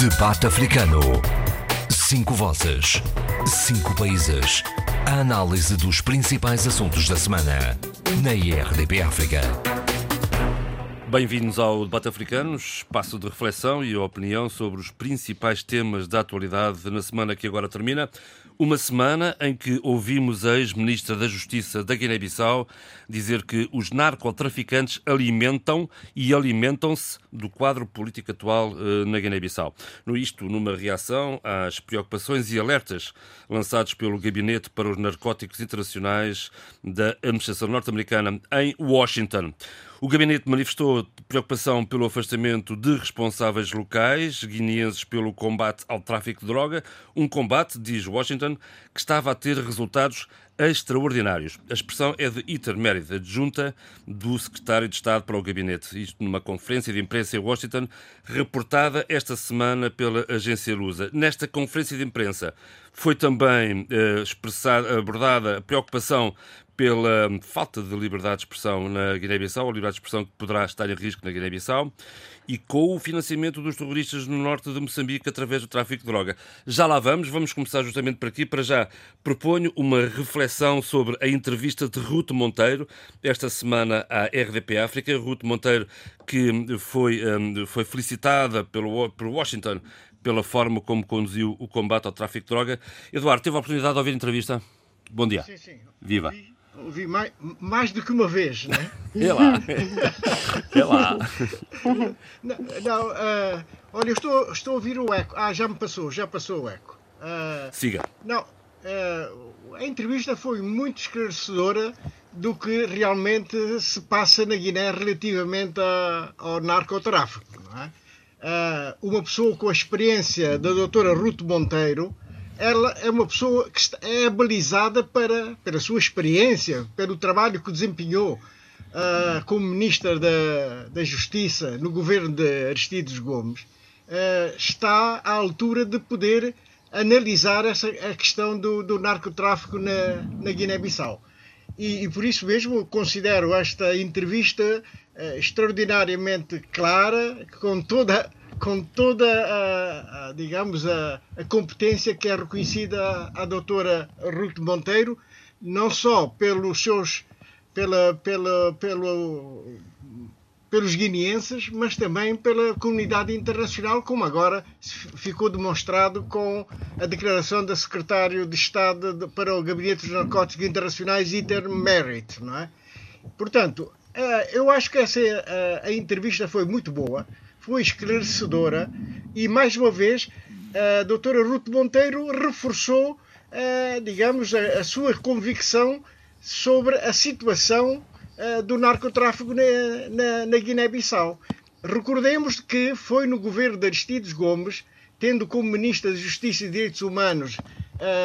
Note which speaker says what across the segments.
Speaker 1: Debate Africano. Cinco vozes. Cinco países. A análise dos principais assuntos da semana. Na IRDP África.
Speaker 2: Bem-vindos ao Debate Africano, espaço de reflexão e opinião sobre os principais temas da atualidade na semana que agora termina. Uma semana em que ouvimos a ex-ministra da Justiça da Guiné-Bissau dizer que os narcotraficantes alimentam e alimentam-se do quadro político atual eh, na Guiné-Bissau. No isto, numa reação às preocupações e alertas lançados pelo Gabinete para os Narcóticos Internacionais da Administração Norte-Americana em Washington. O gabinete manifestou preocupação pelo afastamento de responsáveis locais guineenses pelo combate ao tráfico de droga, um combate, diz Washington, que estava a ter resultados extraordinários. A expressão é de Iter Meredith, adjunta do secretário de Estado para o gabinete. Isto numa conferência de imprensa em Washington, reportada esta semana pela agência Lusa. Nesta conferência de imprensa foi também eh, expressada, abordada a preocupação pela falta de liberdade de expressão na Guiné-Bissau, a liberdade de expressão que poderá estar em risco na Guiné-Bissau, e com o financiamento dos terroristas no norte de Moçambique através do tráfico de droga. Já lá vamos, vamos começar justamente por aqui. Para já, proponho uma reflexão sobre a entrevista de Ruth Monteiro, esta semana à RDP África. Ruth Monteiro, que foi, hum, foi felicitada pelo, por Washington pela forma como conduziu o combate ao tráfico de droga. Eduardo, teve a oportunidade de ouvir a entrevista? Bom dia.
Speaker 3: Sim, sim.
Speaker 2: Viva.
Speaker 3: Ouvi, ouvi mais, mais do que uma vez, né?
Speaker 2: É lá. É lá.
Speaker 3: não, não uh, olha, eu estou, estou a ouvir o eco. Ah, já me passou, já passou o eco.
Speaker 2: Uh, Siga.
Speaker 3: Não, uh, a entrevista foi muito esclarecedora do que realmente se passa na Guiné relativamente a, ao narcotráfico. Não é? uma pessoa com a experiência da doutora Ruth Monteiro, ela é uma pessoa que é habilizada para, pela sua experiência, pelo trabalho que desempenhou uh, como Ministra da, da Justiça no governo de Aristides Gomes, uh, está à altura de poder analisar essa, a questão do, do narcotráfico na, na Guiné-Bissau. E, e, por isso mesmo considero esta entrevista uh, extraordinariamente clara, com toda com toda a, a digamos a, a, competência que é reconhecida à, doutora Ruth Monteiro, não só pelos seus pela, pela, pelo, pelos guineenses, mas também pela comunidade internacional, como agora ficou demonstrado com a declaração da secretário de Estado para o Gabinete dos Narcóticos Internacionais, Iter Merritt, não é? Portanto, eh, eu acho que essa eh, a entrevista foi muito boa foi esclarecedora e, mais uma vez, a doutora Ruth Monteiro reforçou, digamos, a, sua convicção sobre a situação do narcotráfico na, Guiné-Bissau. Recordemos que foi no governo de Aristides Gomes, tendo como Ministra da Justiça e Direitos Humanos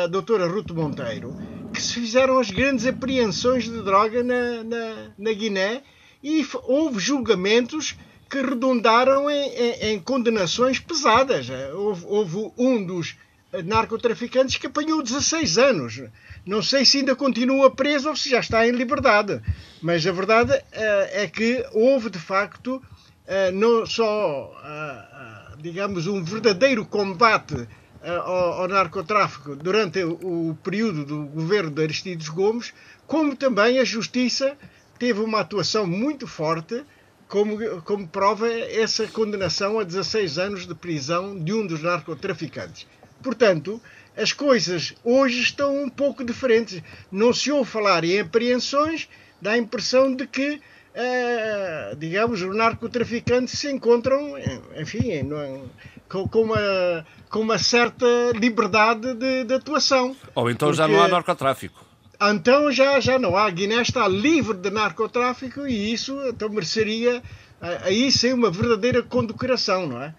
Speaker 3: a doutora Ruth Monteiro, que se fizeram as grandes apreensões de droga na, na, na Guiné e houve julgamentos que redundaram em, em, em condenações pesadas. Houve, houve, um dos narcotraficantes que apanhou 16 anos. Não sei se ainda continua preso ou se já está em liberdade. Mas a verdade uh, é que houve, de facto, uh, não só, digamos, um verdadeiro combate ao, ao, narcotráfico durante o, o período do governo de Aristides Gomes, como também a justiça teve uma atuação muito forte como, como prova essa condenação a 16 anos de prisão de um dos narcotraficantes. Portanto, as coisas hoje estão um pouco diferentes. Não se ouve falar em apreensões, dá a impressão de que, eh, digamos, os narcotraficantes se encontram, enfim, com, com, uma, com uma certa liberdade de, de atuação.
Speaker 2: Ou então Porque... já não há narcotráfico.
Speaker 3: Então já, já não há. A Guiné está livre de narcotráfico e isso então mereceria aí sim uma verdadeira condecoração, não é?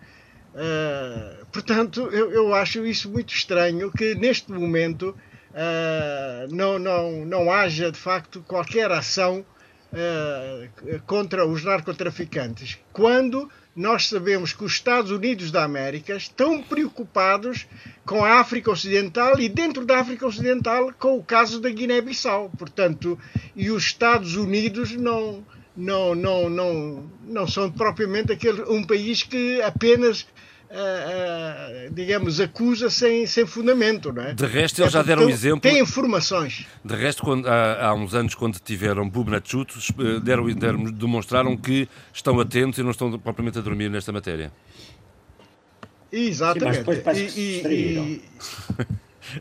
Speaker 3: Uh, portanto, eu, eu, acho isso muito estranho que neste momento uh, não, não, não haja de facto qualquer ação uh, contra os narcotraficantes, quando nós sabemos que os Estados Unidos da América estão preocupados com a África Ocidental e dentro da África Ocidental com o caso da Guiné-Bissau. Portanto, e os Estados Unidos não, não, não, não, não são propriamente aquele, um país que apenas uh, digamos, acusa sem, sem fundamento, não é?
Speaker 2: De resto, eles é, já deram um exemplo.
Speaker 3: Tem informações.
Speaker 2: De resto, quando, há, há, uns anos, quando tiveram Bubnachuto, deram, deram, demonstraram que estão atentos e não estão propriamente a dormir nesta matéria.
Speaker 3: Exatamente. Sim, mas depois
Speaker 4: e, e,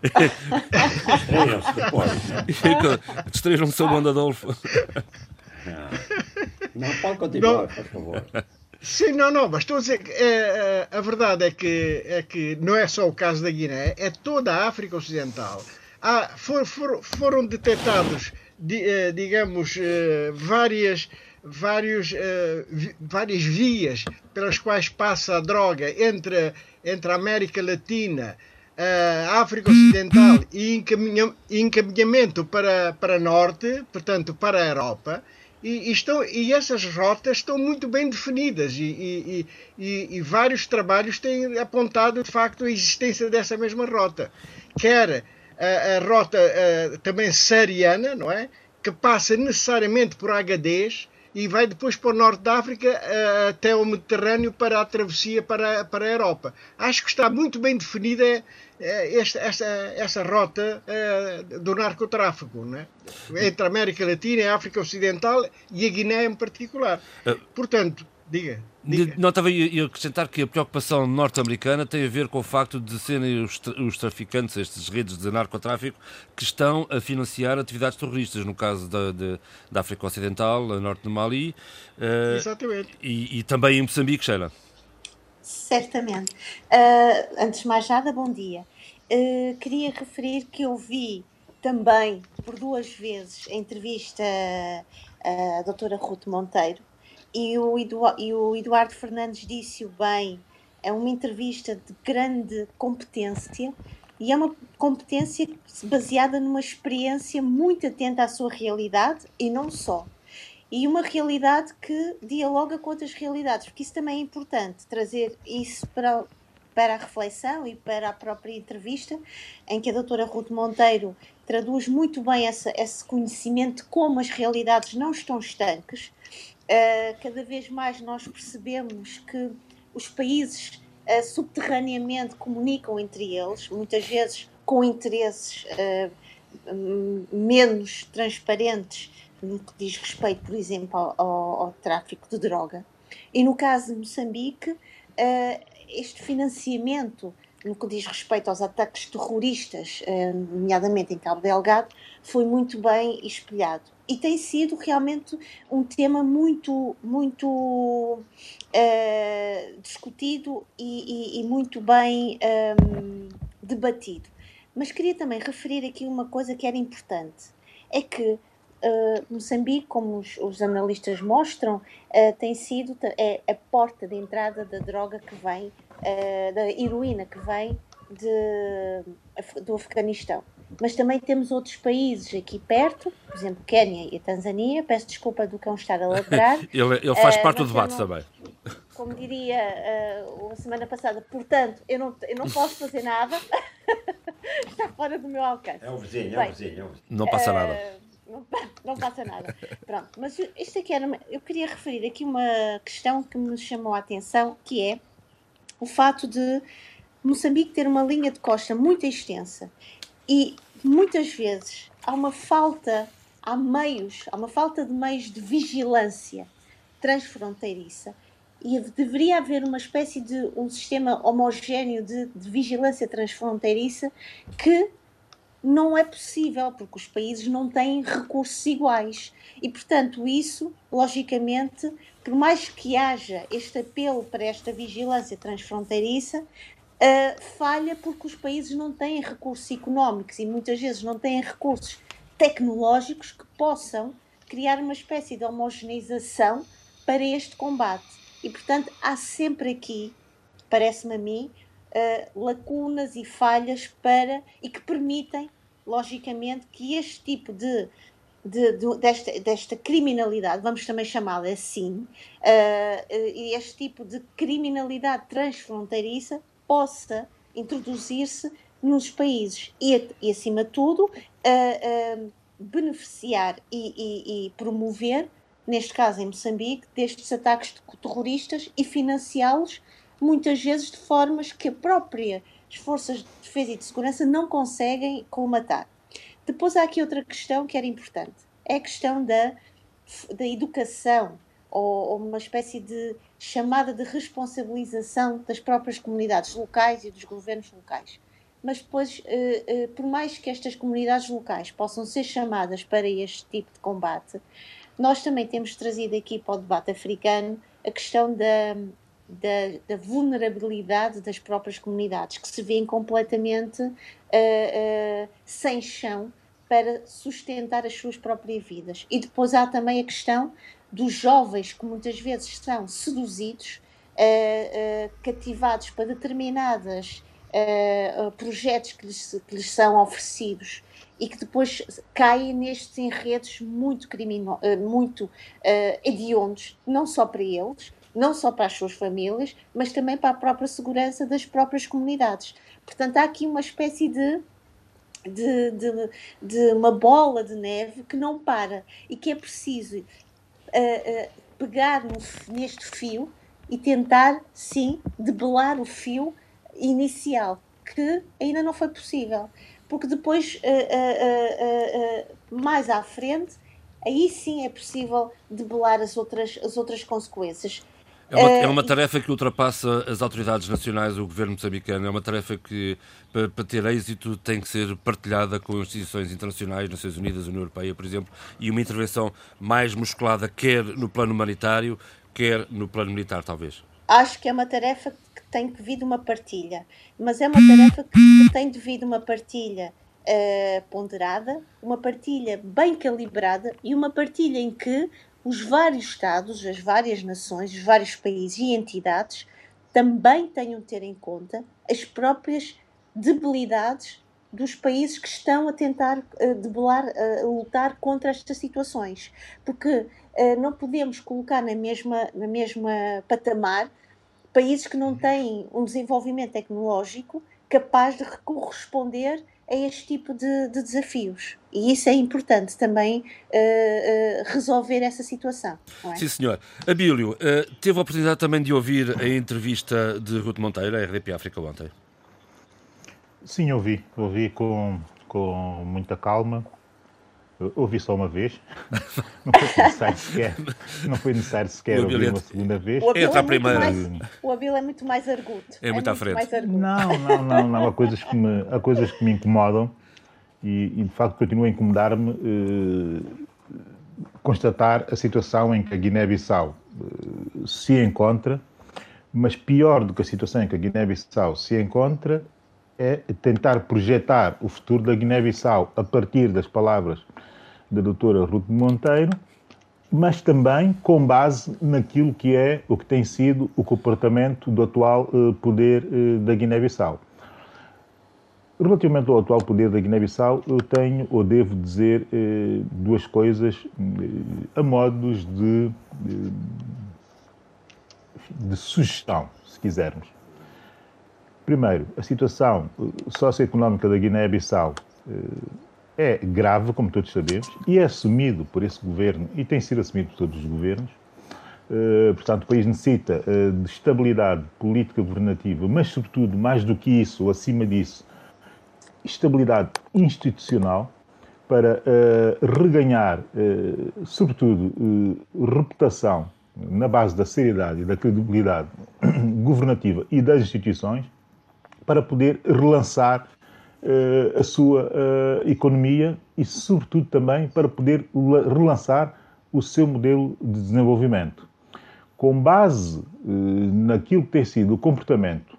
Speaker 4: Distraíram-se depois.
Speaker 2: Distraíram-se o bom Adolfo.
Speaker 4: Não, não pode continuar, não. por favor.
Speaker 3: Sim, não, não, mas estou a dizer que é, a verdade é que, é que não é só o caso da Guiné, é toda a África Ocidental. Há, for, for, foram detectados, eh, digamos, várias, vários, eh, várias vias pelas quais passa a droga entre, entre a América Latina, a África Ocidental e encaminhamento para, para Norte, portanto, para a Europa e, estão, e essas rotas estão muito bem definidas e, e, e, vários trabalhos têm apontado de facto a existência dessa mesma rota. Quer a, a rota a, também sariana, não é? Que passa necessariamente por Agadez e vai depois para o norte da África até o Mediterrâneo para a travessia para, para a Europa. Acho que está muito bem definida é, esta, essa, essa rota é, do narcotráfico, né? entre a América Latina, a África Ocidental e a Guiné em particular. Portanto, diga.
Speaker 2: Não, estava a acrescentar que a preocupação norte-americana tem a ver com o facto de serem os, os traficantes, estas redes de narcotráfico, que estão a financiar atividades terroristas, no caso da, de, da África Ocidental, a norte do Mali.
Speaker 3: Uh, Exatamente.
Speaker 2: E, e também em Moçambique, Sheila.
Speaker 5: Certamente. Uh, antes de mais nada, bom dia. Uh, queria referir que eu vi também por duas vezes a entrevista à doutora Ruth Monteiro e o, e o Eduardo Fernandes disse-o bem, é uma entrevista de grande competência e é uma competência baseada numa experiência muito atenta à sua realidade e não só e uma realidade que dialoga com outras realidades, porque isso também é importante, trazer isso para, para a reflexão e para a própria entrevista, em que a doutora Ruth Monteiro traduz muito bem essa, esse conhecimento de como as realidades não estão estanques. Uh, cada vez mais nós percebemos que os países uh, subterraneamente comunicam entre eles, muitas vezes com interesses uh, menos transparentes no que diz respeito, por exemplo, ao, ao, ao tráfico de droga. E no caso de Moçambique, este financiamento, no que diz respeito aos ataques terroristas, nomeadamente em Cabo Delgado, foi muito bem espelhado. E tem sido realmente um tema muito, muito uh, discutido e, e, e, muito bem um, debatido. Mas queria também referir aqui uma coisa que era importante: é que uh, Moçambique, como os, os analistas mostram, uh, tem sido é a porta de entrada da droga que vem, uh, da heroína que vem de, do Afeganistão. Mas também temos outros países aqui perto, por exemplo, Quénia e a Tanzânia. Peço desculpa do cão estar a ladrar.
Speaker 2: ele, ele faz parte do debate não, também.
Speaker 5: Como diria uh, a semana passada, portanto, eu não, eu não posso fazer nada. Está fora do meu alcance.
Speaker 4: É o vizinho, é o vizinho. É o vizinho.
Speaker 2: Não passa nada
Speaker 5: não, não passa nada. Pronto, mas isto aqui era. Uma, eu queria referir aqui uma questão que me chamou a atenção, que é o fato de Moçambique ter uma linha de costa muito extensa e muitas vezes há uma falta, há meios, há uma falta de meios de vigilância transfronteiriça e deveria haver uma espécie de um sistema homogéneo de, de vigilância transfronteiriça que não é possível, porque os países não têm recursos iguais. E, portanto, isso, logicamente, por mais que haja este apelo para esta vigilância transfronteiriça, uh, falha porque os países não têm recursos económicos e muitas vezes não têm recursos tecnológicos que possam criar uma espécie de homogeneização para este combate. E, portanto, há sempre aqui, parece-me a mim, uh, lacunas e falhas para e que permitem, logicamente, que este tipo de, de, de desta, desta, criminalidade, vamos também chamá-la assim, uh, este tipo de criminalidade transfronteiriça possa introduzir-se nos países e, e acima de tudo, beneficiar e, e, e promover neste caso em Moçambique, destes ataques terroristas e financiá-los muitas vezes de formas que a própria as forças de defesa e de segurança não conseguem colmatar. Depois há aqui outra questão que era importante, é a questão da, da educação ou, ou uma espécie de chamada de responsabilização das próprias comunidades locais e dos governos locais. Mas depois, eh, eh, por mais que estas comunidades locais possam ser chamadas para este tipo de combate, nós também temos trazido aqui para o debate africano a questão da, da, da, vulnerabilidade das próprias comunidades, que se veem completamente uh, uh, sem chão para sustentar as suas próprias vidas. E depois há também a questão dos jovens que muitas vezes são seduzidos, uh, cativados para determinados projetos que lhes, que lhes são oferecidos e que depois caem nestes enredos muito, crimino, muito hediondos, não só para eles, não só para as suas famílias, mas também para a própria segurança das próprias comunidades. Portanto, há aqui uma espécie de, de, de, de uma bola de neve que não para e que é preciso uh, pegar no, neste fio e tentar, sim, debelar o fio inicial, que ainda não foi possível. Porque depois, uh, mais à frente, aí sim é possível debelar as outras, as outras consequências.
Speaker 2: É uma, é uma, eh, tarefa que ultrapassa as autoridades nacionais, o governo moçambicano. É uma tarefa que, para, para, ter êxito, tem que ser partilhada com instituições internacionais, Nações Unidas, União Europeia, por exemplo, e uma intervenção mais musculada, quer no plano humanitário, quer no plano militar, talvez.
Speaker 5: Acho que é uma tarefa que tem que vir de uma partilha, mas é uma tarefa que tem de vir de uma partilha uh, ponderada, uma partilha bem calibrada e uma partilha em que os vários Estados, as várias nações, os vários países e entidades também tenham de ter em conta as próprias debilidades dos países que estão a tentar uh, debelar, uh, lutar contra estas situações. Porque uh, não podemos colocar na mesma, na mesma patamar países que não têm um desenvolvimento tecnológico capaz de corresponder a este tipo de, de desafios. E isso é importante também uh, uh, resolver essa situação. É?
Speaker 2: Sim, senhor. Abílio, teve a oportunidade também de ouvir a entrevista de Ruth Monteiro, à RDP África, ontem?
Speaker 6: Sim, ouvi. Ouvi com, com muita calma ouvi só uma vez, não foi necessário sequer, não foi necessário sequer ouvir uma segunda vez.
Speaker 5: O Abil, é, primeira. Mais, o Abil é muito mais arguto.
Speaker 2: É, muito, é à frente.
Speaker 6: Não, não, não, não. Há coisas que me, há coisas que me incomodam e, e de facto continua a incomodar-me eh, constatar a situação em que a Guiné-Bissau eh, se encontra, mas pior do que a situação em que a Guiné-Bissau se encontra é tentar projetar o futuro da Guiné-Bissau a partir das palavras da doutora Ruth Monteiro, mas também com base naquilo que é o que tem sido o comportamento do atual uh, poder uh, da Guiné-Bissau. Relativamente ao atual poder da Guiné-Bissau, eu tenho ou devo dizer uh, duas coisas a modos de, de, de sugestão, se quisermos. Primeiro, a situação socioeconómica da Guiné-Bissau é grave, como todos sabemos, e é assumido por esse governo e tem sido assumido por todos os governos. Uh, portanto, o país necessita uh, de estabilidade política governativa, mas, sobretudo, mais do que isso, ou acima disso, estabilidade institucional para reganhar, sobretudo, reputação na base da seriedade e da credibilidade governativa e das instituições, para poder relançar uh, a sua uh, economia e, sobretudo, também para poder relançar o seu modelo de desenvolvimento. Com base uh, naquilo que tem sido o comportamento,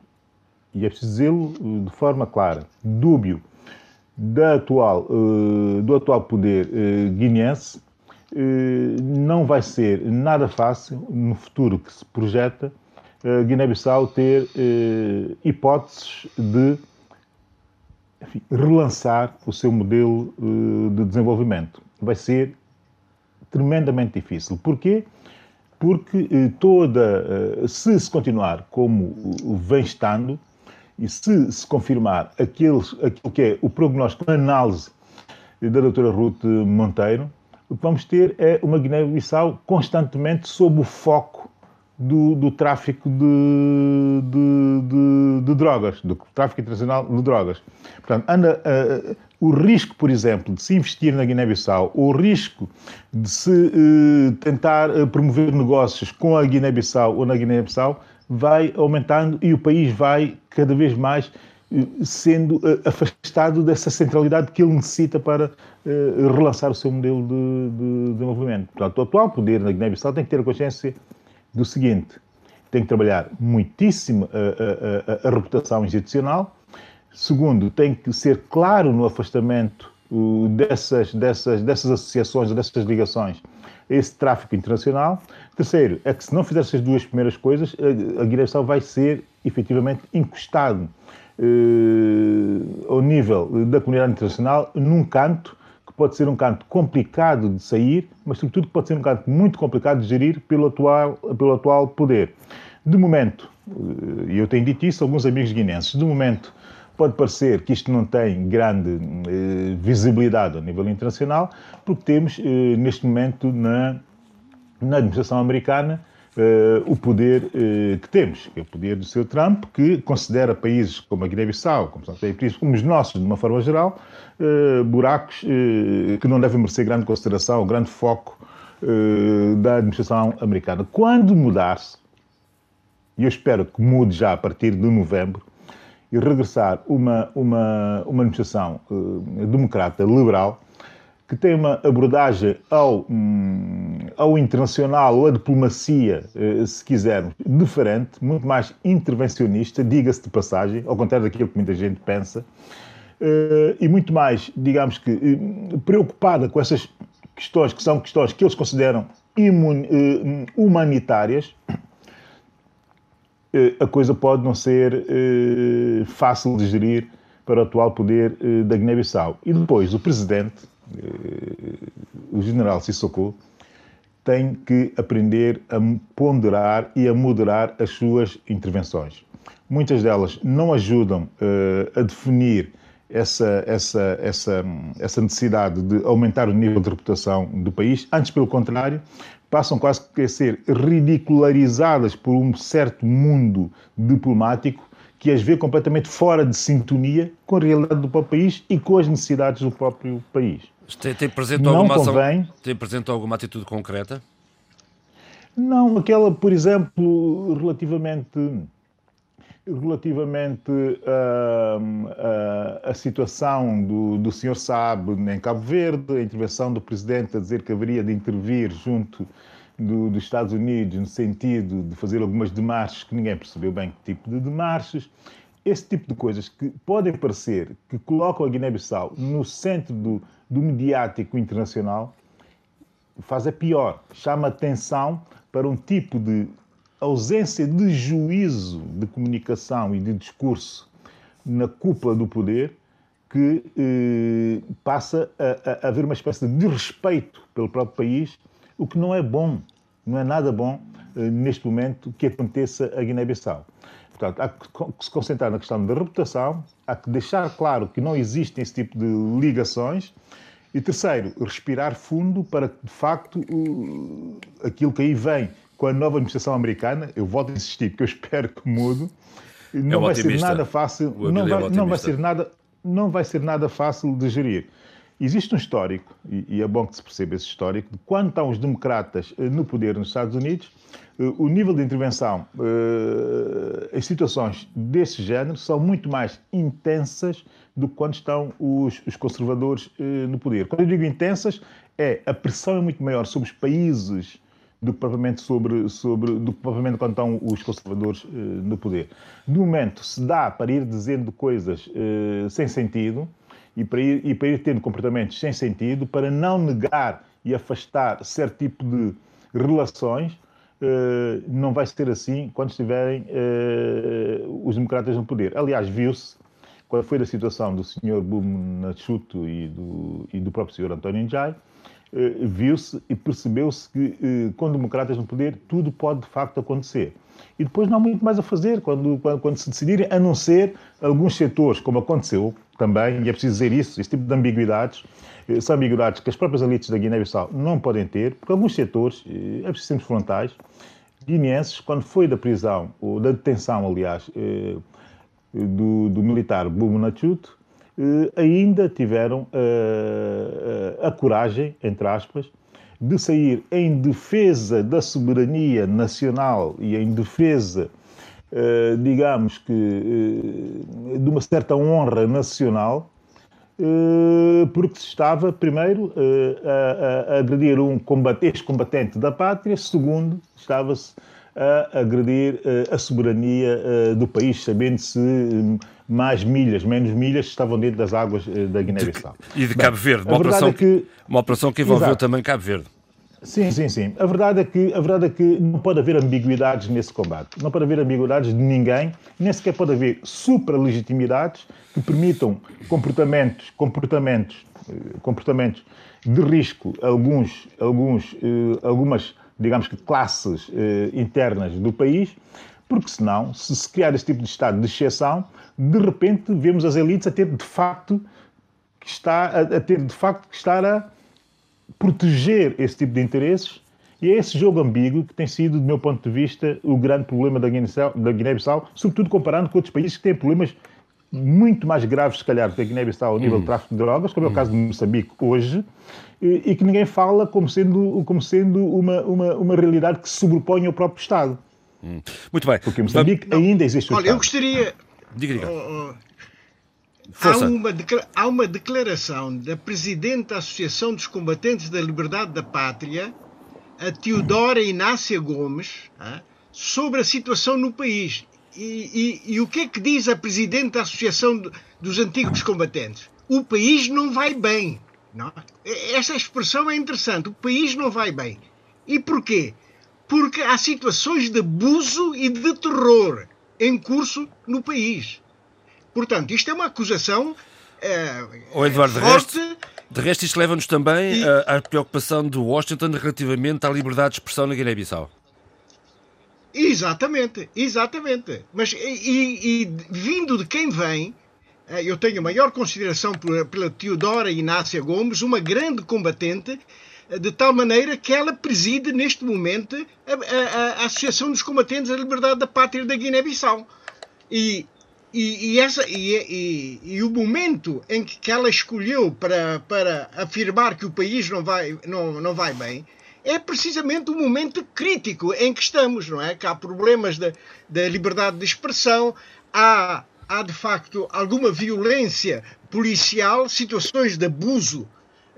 Speaker 6: e é preciso dizê-lo de forma clara, dúbio, da atual, do atual poder guineense, não vai ser nada fácil, no futuro que se projeta, Guiné-Bissau ter hipóteses de enfim, relançar o seu modelo uh, de desenvolvimento. Vai ser tremendamente difícil. Porquê? Porque toda, se se continuar como vem estando, e se se confirmar aquilo, aquilo que é o prognóstico, a análise da doutora Ruth Monteiro, o que vamos ter é uma Guiné-Bissau constantemente sob o foco do, do tráfico de, de, de, de, drogas, do tráfico internacional de drogas. Portanto, anda, uh, o risco, por exemplo, de se investir na Guiné-Bissau, o risco de se uh, tentar promover negócios com a Guiné-Bissau ou na Guiné-Bissau vai aumentando e o país vai cada vez mais sendo afastado dessa centralidade que ele necessita para relançar o seu modelo de, de desenvolvimento. Portanto, o atual poder na Guiné-Bissau tem que ter a consciência do seguinte: tem que trabalhar muitíssimo a, a, a, a reputação institucional. Segundo, tem que ser claro no afastamento uh, dessas, dessas, dessas associações, dessas ligações esse tráfico internacional. Terceiro, é que se não fizer essas duas primeiras coisas, a Guiné-Bissau vai ser efetivamente encostado uh, ao nível da comunidade internacional num canto pode ser um canto complicado de sair, mas sobretudo pode ser um canto muito complicado de gerir pelo atual, pelo atual poder. De momento, eh, e eu tenho dito isso a alguns amigos guinenses, de momento pode parecer que isto não tem grande eh, visibilidade a nível internacional, porque temos eh, neste momento na, na administração americana Uh, o poder uh, que temos, que é o poder do Sr. Trump, que considera países como a Guiné-Bissau, como, como os nossos, de uma forma geral, uh, buracos que não devem merecer grande consideração, grande foco da administração americana. Quando mudar-se, e eu espero que mude já a partir de novembro, e regressar uma, uma, uma administração democrata liberal, que tem uma abordagem ao, hum, ao internacional ou à diplomacia, eh, se quisermos, diferente, muito mais intervencionista, diga-se de passagem, ao contrário daquilo que muita gente pensa, eh, e muito mais, digamos que, eh, preocupada com essas questões que são questões que eles consideram humanitárias, a coisa pode não ser fácil de gerir para o atual poder da Guiné-Bissau. E depois, o presidente o general Sissoko tem que aprender a ponderar e a moderar as suas intervenções. Muitas delas não ajudam uh, a definir essa, essa, essa, essa necessidade de aumentar o nível de reputação do país, antes, pelo contrário, passam quase a ser ridicularizadas por um certo mundo diplomático que as vê completamente fora de sintonia com a realidade do próprio país e com as necessidades do próprio país.
Speaker 2: Tem, tem, presente alguma convém... ação, tem presente alguma atitude concreta?
Speaker 6: Não, aquela, por exemplo, relativamente relativamente à situação do, do Sr. Saab em Cabo Verde, a intervenção do Presidente a dizer que haveria de intervir junto do, dos Estados Unidos no sentido de fazer algumas demarches que ninguém percebeu bem que tipo de demarches, esse tipo de coisas que podem parecer que colocam a Guiné-Bissau no centro do, do mediático internacional, faz a pior, chama atenção para um tipo de ausência de juízo de comunicação e de discurso na cúpula do poder que eh, passa a, a, haver uma espécie de desrespeito pelo próprio país, o que não é bom, não é nada bom eh, neste momento que aconteça a Guiné-Bissau. Portanto, há que se concentrar na questão da reputação, há que deixar claro que não existem esse tipo de ligações. E terceiro, respirar fundo para que, de facto, aquilo que aí vem com a nova administração americana, eu volto a insistir, porque eu espero que mude, não é vai ser nada fácil, não vai, é não vai ser nada, não vai ser nada fácil de gerir. Existe um histórico, e, é bom que se perceba esse histórico, de quando estão os democratas eh, no poder nos Estados Unidos, eh, o nível de intervenção eh, em situações desse género são muito mais intensas do que quando estão os, conservadores no poder. Quando eu digo intensas, é a pressão é muito maior sobre os países do que propriamente, sobre, sobre, do que propriamente quando estão os conservadores no poder. De momento, se dá para ir dizendo coisas sem sentido, e para, ir, e para ir tendo comportamentos sem sentido, para não negar e afastar certo tipo de relações, uh, não vai ser assim quando estiverem uh, os democratas no poder. Aliás, viu-se, quando foi a situação do Sr. Bum Nachuto e do, e do próprio Sr. António Njai, uh, viu-se e percebeu-se que com democratas no poder tudo pode de facto acontecer. E depois não há muito mais a fazer quando, quando, quando se decidirem, a não ser alguns setores, como aconteceu também, e é preciso dizer isso, esse tipo de ambiguidades, eh, são ambiguidades que as próprias elites da Guiné-Bissau não podem ter, porque alguns setores, eh, é preciso sermos frontais, guineenses, quando foi da prisão, ou da detenção, aliás, eh, do, do militar Bubu Nachut, ainda tiveram eh, a coragem, entre aspas, de sair em defesa da soberania nacional e em defesa, digamos que, de uma certa honra nacional, porque se estava, primeiro, a, agredir um ex-combatente da pátria, segundo, estava-se a agredir a soberania do país, sabendo-se hum, mais milhas, menos milhas, estavam dentro das águas da Guiné-Bissau.
Speaker 2: E de Cabo Verde, uma, operação, é que, uma operação que envolveu Exato. também Cabo Verde.
Speaker 6: Sim, sim, sim. A verdade, é que, a verdade é que não pode haver ambiguidades nesse combate. Não pode haver ambiguidades de ninguém, nem sequer pode haver supralegitimidades que permitam comportamentos, comportamentos, eh, comportamentos de risco, alguns, alguns, eh, algumas, digamos que, classes eh, internas do país, porque senão, se se criar esse tipo de estado de exceção, de repente vemos as elites a ter de facto que está a, ter de facto que estar a proteger esse tipo de interesses e é esse jogo ambíguo que tem sido, do meu ponto de vista, o grande problema da Guiné-Bissau, sobretudo comparando com outros países que têm problemas muito mais graves, se calhar, que a Guiné-Bissau ao nível hum. de tráfico de drogas, como é o hum. caso de Moçambique hoje, e, e, que ninguém fala como sendo, como sendo uma, uma, uma realidade que se sobrepõe ao próprio Estado.
Speaker 2: Hum. Muito bem.
Speaker 6: Porque Moçambique Não, ainda existe o
Speaker 3: Olha,
Speaker 6: Estado.
Speaker 3: eu gostaria...
Speaker 2: Diga, diga. Oh,
Speaker 3: Há uma, há uma declaração da Presidente da Associação dos Combatentes da Liberdade da Pátria, a Teodora Inácia Gomes, sobre a situação no país. E, e, e, o que é que diz a Presidente da Associação dos Antigos Combatentes? O país não vai bem. Não? Essa expressão é interessante. O país não vai bem. E porquê? Porque há situações de abuso e de terror em curso no país. Portanto, isto é uma acusação é,
Speaker 2: oh, Eduardo, forte. De resto, de resto isto leva-nos também e... à, preocupação de Washington relativamente à liberdade de expressão na Guiné-Bissau.
Speaker 3: Exatamente, exatamente. Mas e, e, vindo de quem vem, eh, eu tenho a maior consideração pela, pela Teodora Inácia Gomes, uma grande combatente, eh, de tal maneira que ela preside neste momento a, a, a Associação dos Combatentes da Liberdade da Pátria da Guiné-Bissau. E e, e, essa, e, e, o momento em que ela escolheu para, para afirmar que o país não vai, não, não vai bem é precisamente o momento crítico em que estamos, não é? Que há problemas da, da liberdade de expressão, há, há de facto alguma violência policial, situações de abuso,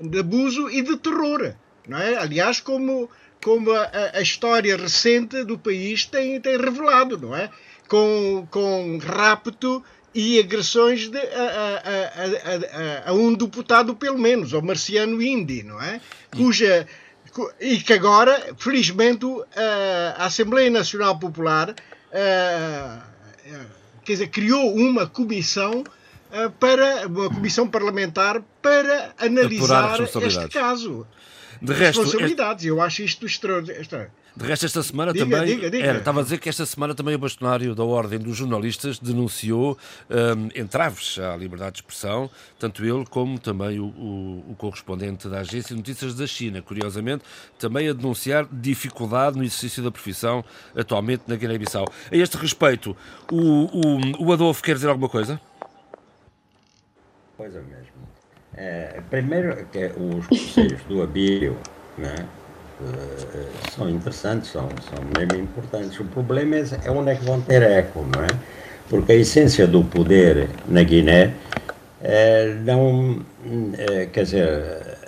Speaker 3: de abuso e de terror, não é? Aliás, como, como a, a história recente do país tem, tem revelado, não é? Com, com rapto e agressões de, a, a, a, a, um deputado, pelo menos, ao Marciano Indy, não é? Cuja. E que agora, felizmente, a Assembleia Nacional Popular quer dizer, criou uma comissão para uma comissão parlamentar para analisar este caso. De resto, responsabilidades. Eu acho isto extraordinário.
Speaker 2: De resto, esta semana diga, também. Diga, diga. Era, estava a dizer que esta semana também o bastonário da Ordem dos Jornalistas denunciou um, entraves à liberdade de expressão, tanto ele como também o, o, o, correspondente da Agência de Notícias da China, curiosamente, também a denunciar dificuldade no exercício da profissão atualmente na Guiné-Bissau. A este respeito, o, o, o Adolfo quer dizer alguma coisa?
Speaker 4: Coisa mesmo. É, primeiro, que os conselhos do Abílio, né? Eh, são interessantes, são, são mesmo importantes. O problema é, é onde é que vão ter eco, não é? Porque a essência do poder na Guiné é, não. É, quer dizer,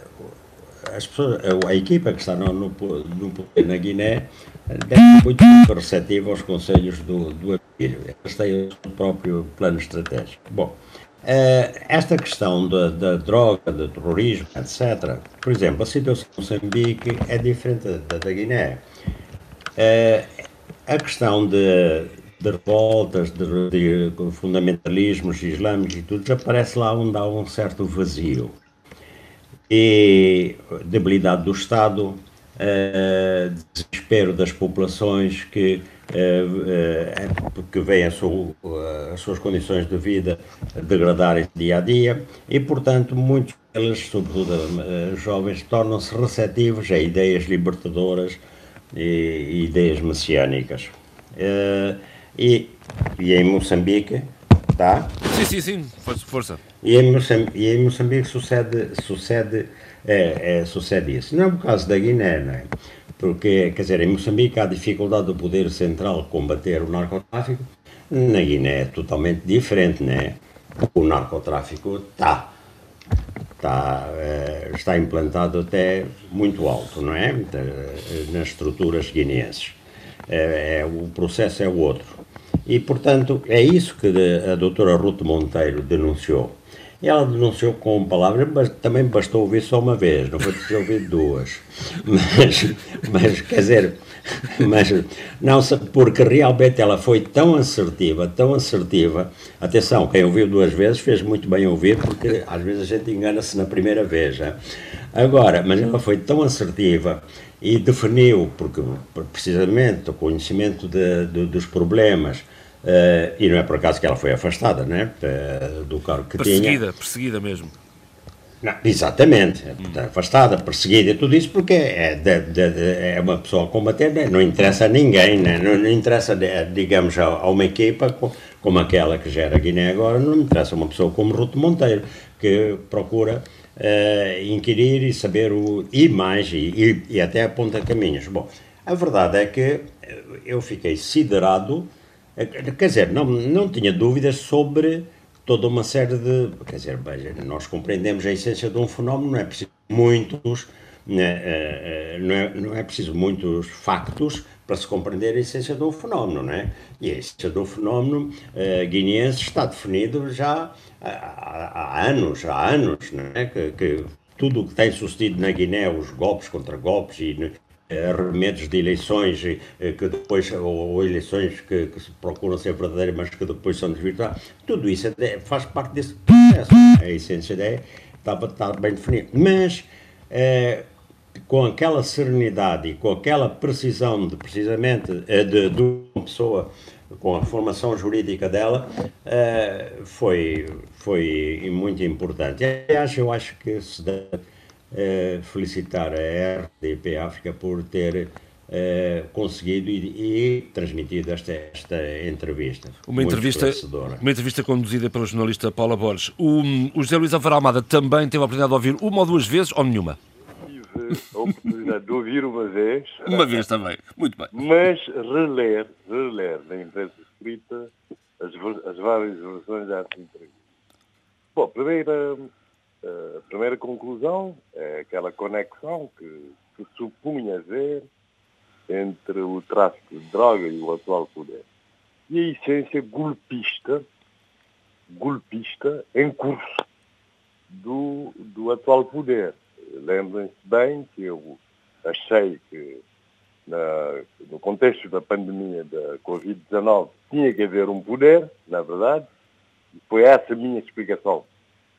Speaker 4: as pessoas, a equipa que está no, no, no poder na Guiné deve ser muito receptiva aos conselhos do, do Abílio. Eles têm o próprio plano estratégico. Bom. Uh, esta questão da, da, droga, do terrorismo, etc., por exemplo, a situação de Moçambique é diferente da, da Guiné. Uh, a questão de, de revoltas, de, de, fundamentalismos islâmicos e tudo, já aparece lá onde há um certo vazio. E debilidade do Estado, uh, desespero das populações que porque veem as suas condições de vida degradarem dia a dia e, portanto, muitos deles, sobretudo jovens, tornam-se receptivos a ideias libertadoras e ideias messiânicas. E, e em Moçambique, tá?
Speaker 2: Sim, sim, sim, força. força.
Speaker 4: E, em Moçambique, e em Moçambique sucede, sucede, é, é, sucede isso. Não é o caso da Guiné, não é? Porque, quer dizer, em Moçambique há dificuldade do poder central combater o narcotráfico, na Guiné é totalmente diferente, né? O narcotráfico está está, eh, está implantado até muito alto, não é? Nas estruturas guineenses. É, é, o processo é o outro. E, portanto, é isso que a doutora Ruth Monteiro denunciou. E ela denunciou com palavras, mas também bastou ouvir só uma vez, não foi preciso ouvir duas. Mas, mas quer dizer, mas não porque realmente ela foi tão assertiva, tão assertiva. Atenção, quem ouviu duas vezes fez muito bem ouvir, porque às vezes a gente engana-se na primeira vez. Né? Agora, mas ela foi tão assertiva e definiu, porque precisamente o conhecimento de, de, dos problemas, uh, e não é por acaso que ela foi afastada né, uh, do cargo que
Speaker 2: perseguida,
Speaker 4: tinha.
Speaker 2: Perseguida, perseguida mesmo.
Speaker 4: Não, exatamente, hum. afastada, perseguida, tudo isso porque é, de, de, de, é uma pessoa a combater, né? não interessa a ninguém, né? não, não, interessa, digamos, a, a, uma equipa como aquela que gera Guiné agora, não interessa uma pessoa como Ruto Monteiro, que procura uh, inquirir e saber o e mais, e, e, e até aponta caminhos. Bom, a verdade é que eu fiquei siderado, eh, quer dizer, não, não tinha dúvidas sobre toda uma série de. Quer dizer, nós compreendemos a essência de um fenómeno, não é preciso muitos. Né, eh, não é, não é preciso muitos factos para se compreender a essência de um fenómeno, não é? E a essência do fenómeno uh, guineense está definido já há, há, anos, há anos, não é? Que, que tudo o que tem sucedido na Guiné, os golpes contra golpes e arremedos de eleições eh, que depois, ou, eleições que, que, se procuram ser verdadeiras, mas que depois são desvirtuadas, tudo isso é, faz parte desse processo. A essência da estava, bem definida. Mas é, com aquela serenidade e com aquela precisão de precisamente eh, de, de uma pessoa com a formação jurídica dela foi, foi muito importante. Aliás, eu acho que se deve eh, felicitar a RDP África por ter eh, conseguido e, e, transmitido esta, esta entrevista.
Speaker 2: Uma entrevista, uma entrevista conduzida pela jornalista Paula Borges. O, o José Luís Alvaro Almada também teve a oportunidade de ouvir uma ou duas vezes ou nenhuma?
Speaker 7: Tive a oportunidade de ouvir uma vez.
Speaker 2: Uma vez também, muito bem.
Speaker 7: Mas reler, reler na imprensa escrita as, as várias versões dessa entrevista. Bom, primeira a primeira conclusão é aquela conexão que supunha haver entre o tráfico de droga e o atual poder. E a essência golpista, golpista em curso do, do atual poder. Lembrem-se bem que eu achei que na, no contexto da pandemia da Covid-19 tinha que haver um poder, na verdade, e foi essa a minha explicação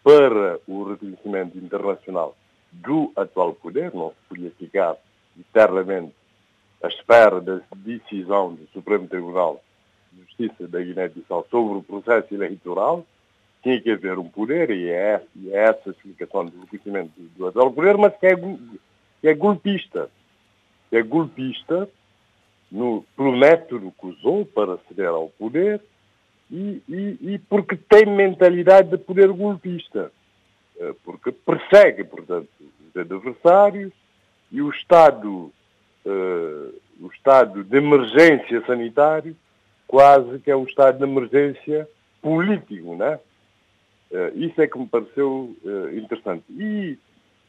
Speaker 7: para o reconhecimento internacional do atual poder, não se podia ficar eternamente à espera da decisão do Supremo Tribunal de Justiça da Guiné-Bissau sobre o processo eleitoral, tinha que haver um poder, e é, e é essa a explicação do reconhecimento do, atual poder, mas que é, que é golpista. Que é golpista no, pelo método que usou para aceder ao poder, e, e, e porque tem mentalidade de poder golpista, eh, porque persegue, portanto, os adversários e o estado, uh, o estado de emergência sanitário quase que é um estado de emergência político, né? Uh, isso é que me pareceu uh, interessante. E,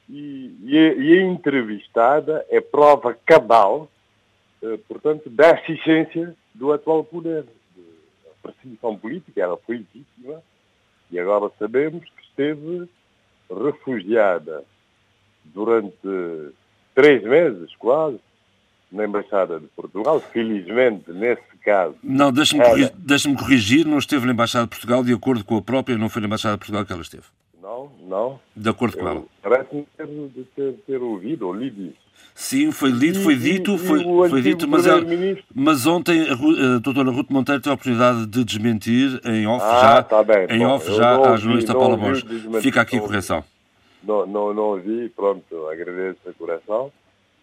Speaker 7: e, e, a, e, a, entrevistada é prova cabal, portanto, dessa essência do atual poder perseguição política, ela foi vítima e agora sabemos que esteve refugiada durante três meses, quase, na Embaixada de Portugal. Felizmente, nesse caso.
Speaker 2: Não, deixe-me ela... corrigir, deixe corrigir, não esteve na Embaixada de Portugal, de acordo com a própria, não foi na Embaixada de Portugal que ela esteve.
Speaker 7: Não, não.
Speaker 2: De acordo com ela.
Speaker 7: Parece-me ter, ter, ter ouvido ou lido isso.
Speaker 2: Sim, foi dito, foi dito, foi, foi dito, mas, mas ontem a, a doutora Ruth Monteiro teve a oportunidade de desmentir em off
Speaker 7: ah,
Speaker 2: já,
Speaker 7: tá bem.
Speaker 2: em
Speaker 7: Bom,
Speaker 2: off já a jornalista Paula Borges. Fica aqui a correção.
Speaker 7: Não, não, não ouvi, pronto, agradeço a correção.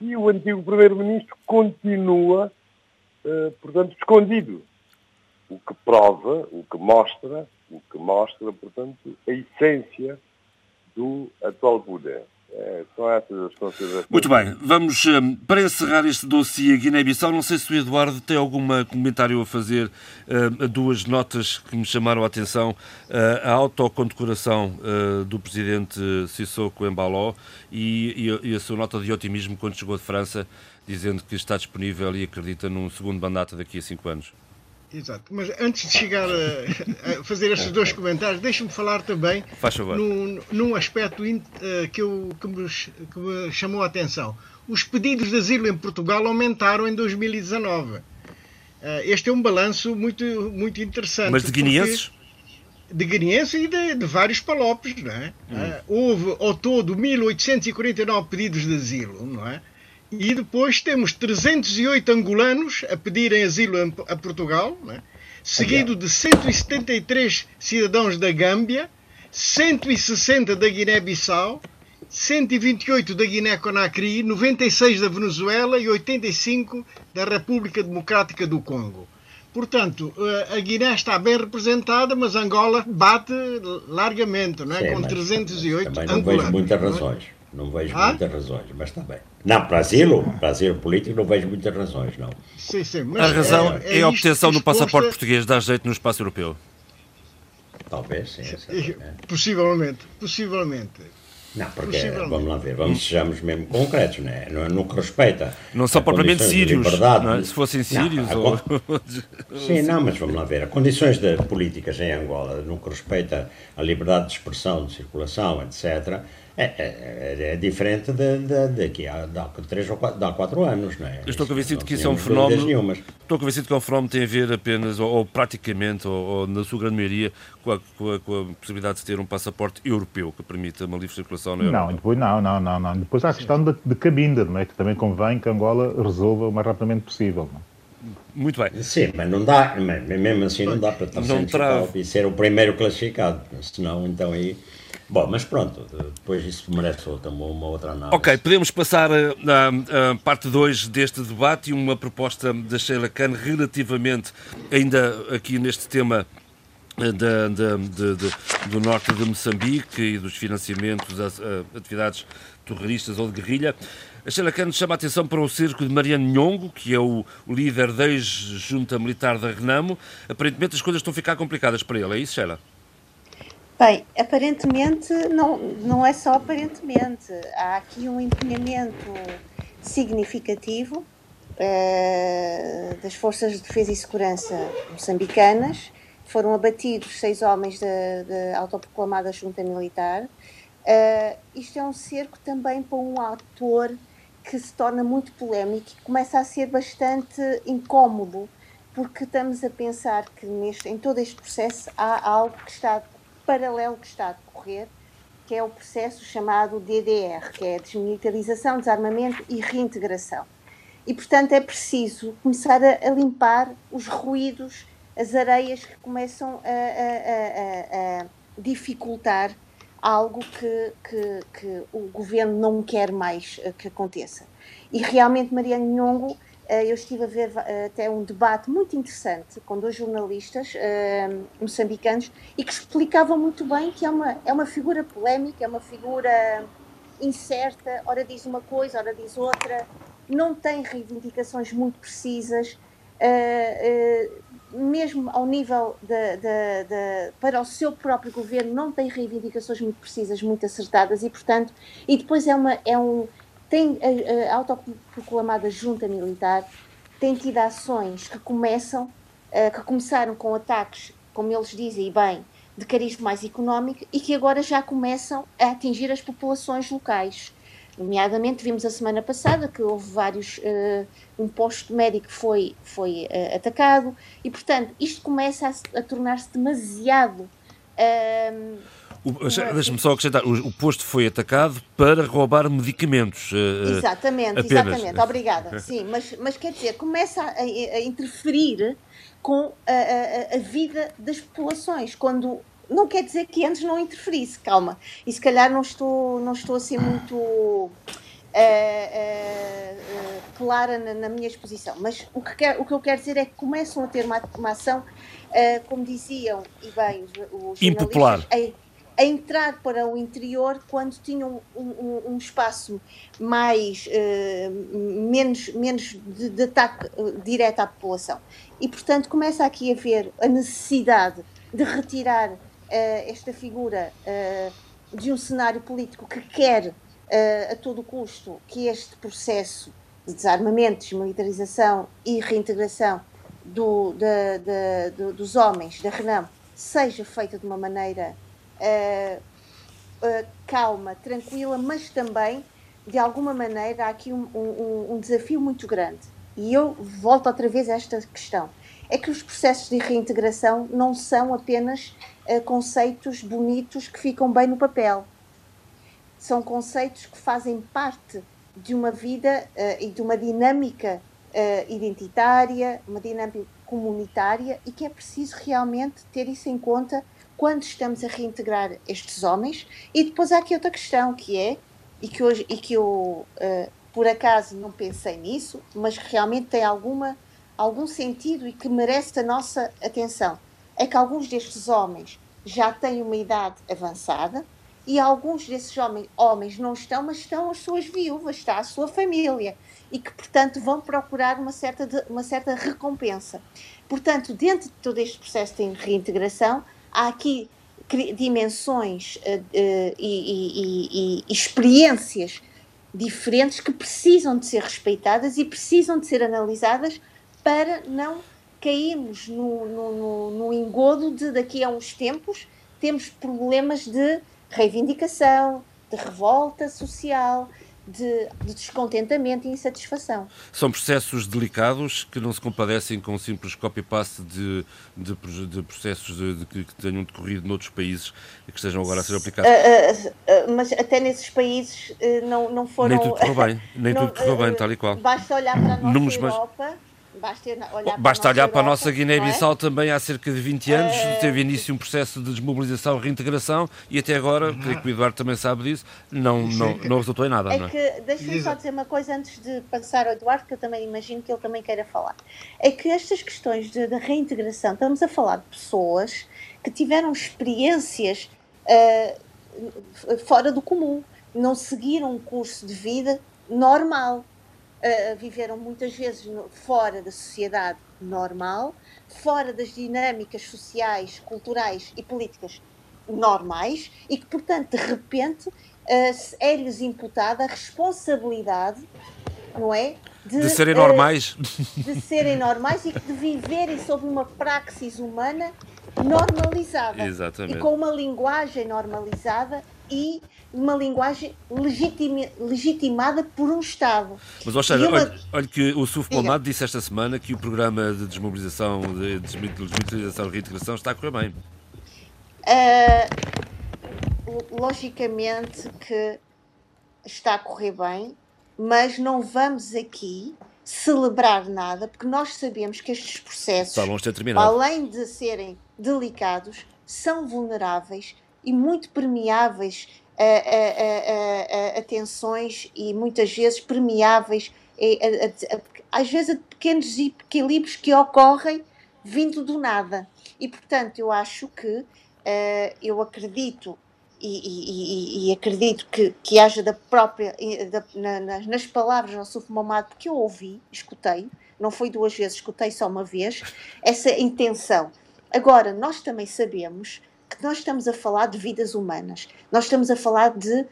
Speaker 7: e o antigo primeiro-ministro continua, uh, portanto, escondido. O que prova, o que mostra, o que mostra, portanto, a essência do atual poder. É, são essas as considerações.
Speaker 2: Muito bem, vamos um, para encerrar este dossiê Guiné-Bissau. Não sei se o Eduardo tem algum comentário a fazer uh, a duas notas que me chamaram a atenção: uh, a autocondecoração do presidente Sissoko Embaló e, a sua nota de otimismo quando chegou de França, dizendo que está disponível e acredita num segundo mandato daqui a cinco anos.
Speaker 3: Exato, mas antes de chegar a, a fazer estes dois comentários, deixe-me falar também num, num aspecto uh, que, eu, que, me, que, me, chamou a atenção. Os pedidos de asilo em Portugal aumentaram em 2019. Uh, eh, este é um balanço muito, muito interessante.
Speaker 2: Mas de guineenses?
Speaker 3: De guineenses e de, de, vários palopes, não é? Hum. Uh, houve ao todo 1849 pedidos de asilo, não é? E depois temos 308 angolanos a pedirem asilo a Portugal, né? seguido de 173 cidadãos da Gâmbia, 160 da Guiné-Bissau, 128 da Guiné-Conakry, 96 da Venezuela e 85 da República Democrática do Congo. Portanto, eh, a Guiné está bem representada, mas Angola bate largamente, não é?
Speaker 4: Sim,
Speaker 3: com 308
Speaker 4: também não angolanos. Vejo muitas é? razões. Não vejo ah? muitas razões, mas está bem. Não, para asilo, para asilo político, não vejo muitas razões, não.
Speaker 3: Sim, sim,
Speaker 2: a razão é, é, é a obtenção do passaporte português, dá jeito no espaço europeu.
Speaker 4: Talvez, sim.
Speaker 3: Possivelmente, possivelmente.
Speaker 4: Não, porque, vamos lá ver, vamos sejamos mesmo concretos, né? no, no que respeita.
Speaker 2: Não são propriamente sírios, é? se fossem sírios. Não, ou...
Speaker 4: Sim, não, mas vamos lá ver. As condições de políticas em Angola, no que respeita à liberdade de expressão, de circulação, etc., é, é, é, é diferente daqui de, de, há três ou quatro, de há quatro anos, não é?
Speaker 2: Eu estou convencido que isso é um fenómeno. Estou convencido que é um fenómeno que tem a ver apenas, ou, ou praticamente, ou, ou, na sua grande maioria, com a, com, a, com a, possibilidade de ter um passaporte europeu que permita uma livre circulação na Europa.
Speaker 6: Não, depois, não, não, não, não. Depois há a questão de, de cabinda, não é? Que também convém que Angola resolva o mais rapidamente possível. Não?
Speaker 2: Muito bem.
Speaker 4: Sim, mas não dá, mesmo assim não dá para estar não e ser o primeiro classificado, senão então aí Bom, mas pronto, depois isso merece outra, uma outra análise.
Speaker 2: Ok, podemos passar à parte 2 deste debate e uma proposta da Sheila Khan relativamente, ainda aqui neste tema eh, da, da, de, de, do norte de Moçambique e dos financiamentos a atividades terroristas ou de guerrilha. A Sheila Khan chama a atenção para o cerco de Mariano Nhongo, que é o, o líder da ex-junta militar da Renamo. Aparentemente as coisas estão a ficar complicadas para ele, é isso, Sheila?
Speaker 5: Bem, aparentemente, não, não é só aparentemente. Há aqui um empenhamento significativo uh, das Forças de Defesa e Segurança moçambicanas. Foram abatidos seis homens da autoproclamada junta militar. Uh, isto é um cerco também para um ator que se torna muito polémico e começa a ser bastante incómodo, porque estamos a pensar que neste, em todo este processo há algo que está paralelo que está a decorrer, que é o processo chamado DDR, que é desmilitarização, desarmamento e reintegração. E, portanto, é preciso começar a, a limpar os ruídos, as areias que começam a, a, a dificultar algo que, que, que, o governo não quer mais eh, que aconteça. E realmente Mariano Nhongo eu estive a ver eh, até um debate muito interessante com dois jornalistas uh, moçambicanos e que explicavam muito bem que é uma, é uma figura polémica, é uma figura incerta, ora diz uma coisa, ora diz outra, não tem reivindicações muito precisas, mesmo ao nível de, de, de, para o seu próprio governo, não tem reivindicações muito precisas, muito acertadas e, portanto, e depois é, uma, é um tem a, a autoproclamada junta militar tem tido ações que começam, uh, que começaram com ataques, como eles dizem bem, de cariz mais económico e que agora já começam a atingir as populações locais. Nomeadamente, vimos a semana passada que houve vários. Uh, um posto médico foi, foi uh, atacado e, portanto, isto começa a, a tornar-se demasiado. Uh,
Speaker 2: Deixa-me só acrescentar, o, o, posto foi atacado para roubar medicamentos.
Speaker 5: Uh, exatamente, apenas. exatamente, obrigada. Sim, mas, mas quer dizer, começa a, a interferir com a, a, a, vida das populações, quando não quer dizer que antes não interferisse, calma. E se calhar não estou, não estou a ser muito. uh, clara na, na, minha exposição. Mas o que, quer, o que eu quero dizer é que começam a ter uma, uma ação, como diziam, e bem, os, os
Speaker 2: impopular.
Speaker 5: A entrar para o interior quando tinham um, um, um espaço mais menos, menos de, de ataque direto à população. E, portanto, começa aqui a haver a necessidade de retirar uh, esta figura uh, de um cenário político que quer, uh, a todo custo, que este processo de desarmamento, desmilitarização e reintegração do, de, de, dos homens da Renam seja feita de uma maneira calma, tranquila, mas também, de alguma maneira, há aqui um, um, um desafio muito grande e eu volto outra vez a esta questão, é que os processos de reintegração não são apenas uh, conceitos bonitos que ficam bem no papel. São conceitos que fazem parte de uma vida uh, e de uma dinâmica uh, identitária, uma dinâmica comunitária e que é preciso realmente ter isso em conta quando estamos a reintegrar estes homens. E depois há aqui outra questão que é, e que, hoje, e que eu por acaso não pensei nisso, mas que realmente tem alguma, algum sentido e que merece a nossa atenção. É que alguns destes homens já têm uma idade avançada e alguns desses homens, homens não estão, mas estão as suas viúvas, está a sua família e que, portanto, vão procurar uma certa, de, uma certa recompensa. Portanto, dentro de todo este processo de reintegração, há aqui dimensões uh, uh, e, e, e, experiências diferentes que precisam de ser respeitadas e precisam de ser analisadas para não cairmos no, no, no, no engodo de daqui a uns tempos temos problemas de reivindicação, de revolta social, de, de, descontentamento e insatisfação.
Speaker 2: São processos delicados que não se compadecem com um simples copy-paste de, de, de, processos de, que tenham decorrido noutros países e que estejam agora a ser aplicados. Uh,
Speaker 5: uh, uh, mas até nesses países não, não foram.
Speaker 2: Nem tudo correu bem, nem não, tudo correu bem, tal e qual.
Speaker 5: Basta olhar para a nossa Europa. Basta olhar,
Speaker 2: Basta
Speaker 5: para,
Speaker 2: olhar
Speaker 5: para a
Speaker 2: nossa Guiné-Bissau é? também há cerca de 20 anos, uh... teve início um processo de desmobilização e reintegração e até agora, uhum. creio que o Eduardo também sabe disso, não, não, não resultou em nada.
Speaker 5: É
Speaker 2: não
Speaker 5: é? que, deixa-me só dizer uma coisa antes de passar ao Eduardo, que eu também imagino que ele também queira falar. É que estas questões de, de reintegração, estamos a falar de pessoas que tiveram experiências uh, fora do comum, não seguiram um curso de vida normal. Uh, viveram muitas vezes no, fora da sociedade normal, fora das dinâmicas sociais, culturais e políticas normais e que, portanto, de repente uh, é-lhes imputada a responsabilidade, não é?
Speaker 2: De, de serem uh, normais.
Speaker 5: De serem normais e de viverem sob uma praxis humana normalizada.
Speaker 2: Exatamente.
Speaker 5: E com uma linguagem normalizada e uma linguagem legitima, legitimada por um Estado.
Speaker 2: Mas, ou seja, uma... olha, olha, que o Suf Momad disse esta semana que o programa de desmobilização, de desmilitarização e reintegração está a correr bem.
Speaker 5: Uh, logicamente que está a correr bem, mas não vamos aqui celebrar nada, porque nós sabemos que estes processos, além de serem delicados, são vulneráveis e muito permeáveis a, a, a, a tensões e muitas vezes permeáveis às vezes a pequenos equilíbrios que ocorrem vindo do nada. E portanto eu acho que uh, eu acredito e, e, e, acredito que, que haja da própria, da, na, nas palavras do Suf Mamad, porque eu ouvi, escutei, não foi duas vezes, escutei só uma vez, essa intenção. Agora, nós também sabemos nós estamos a falar de vidas humanas. Nós estamos a falar de, uh,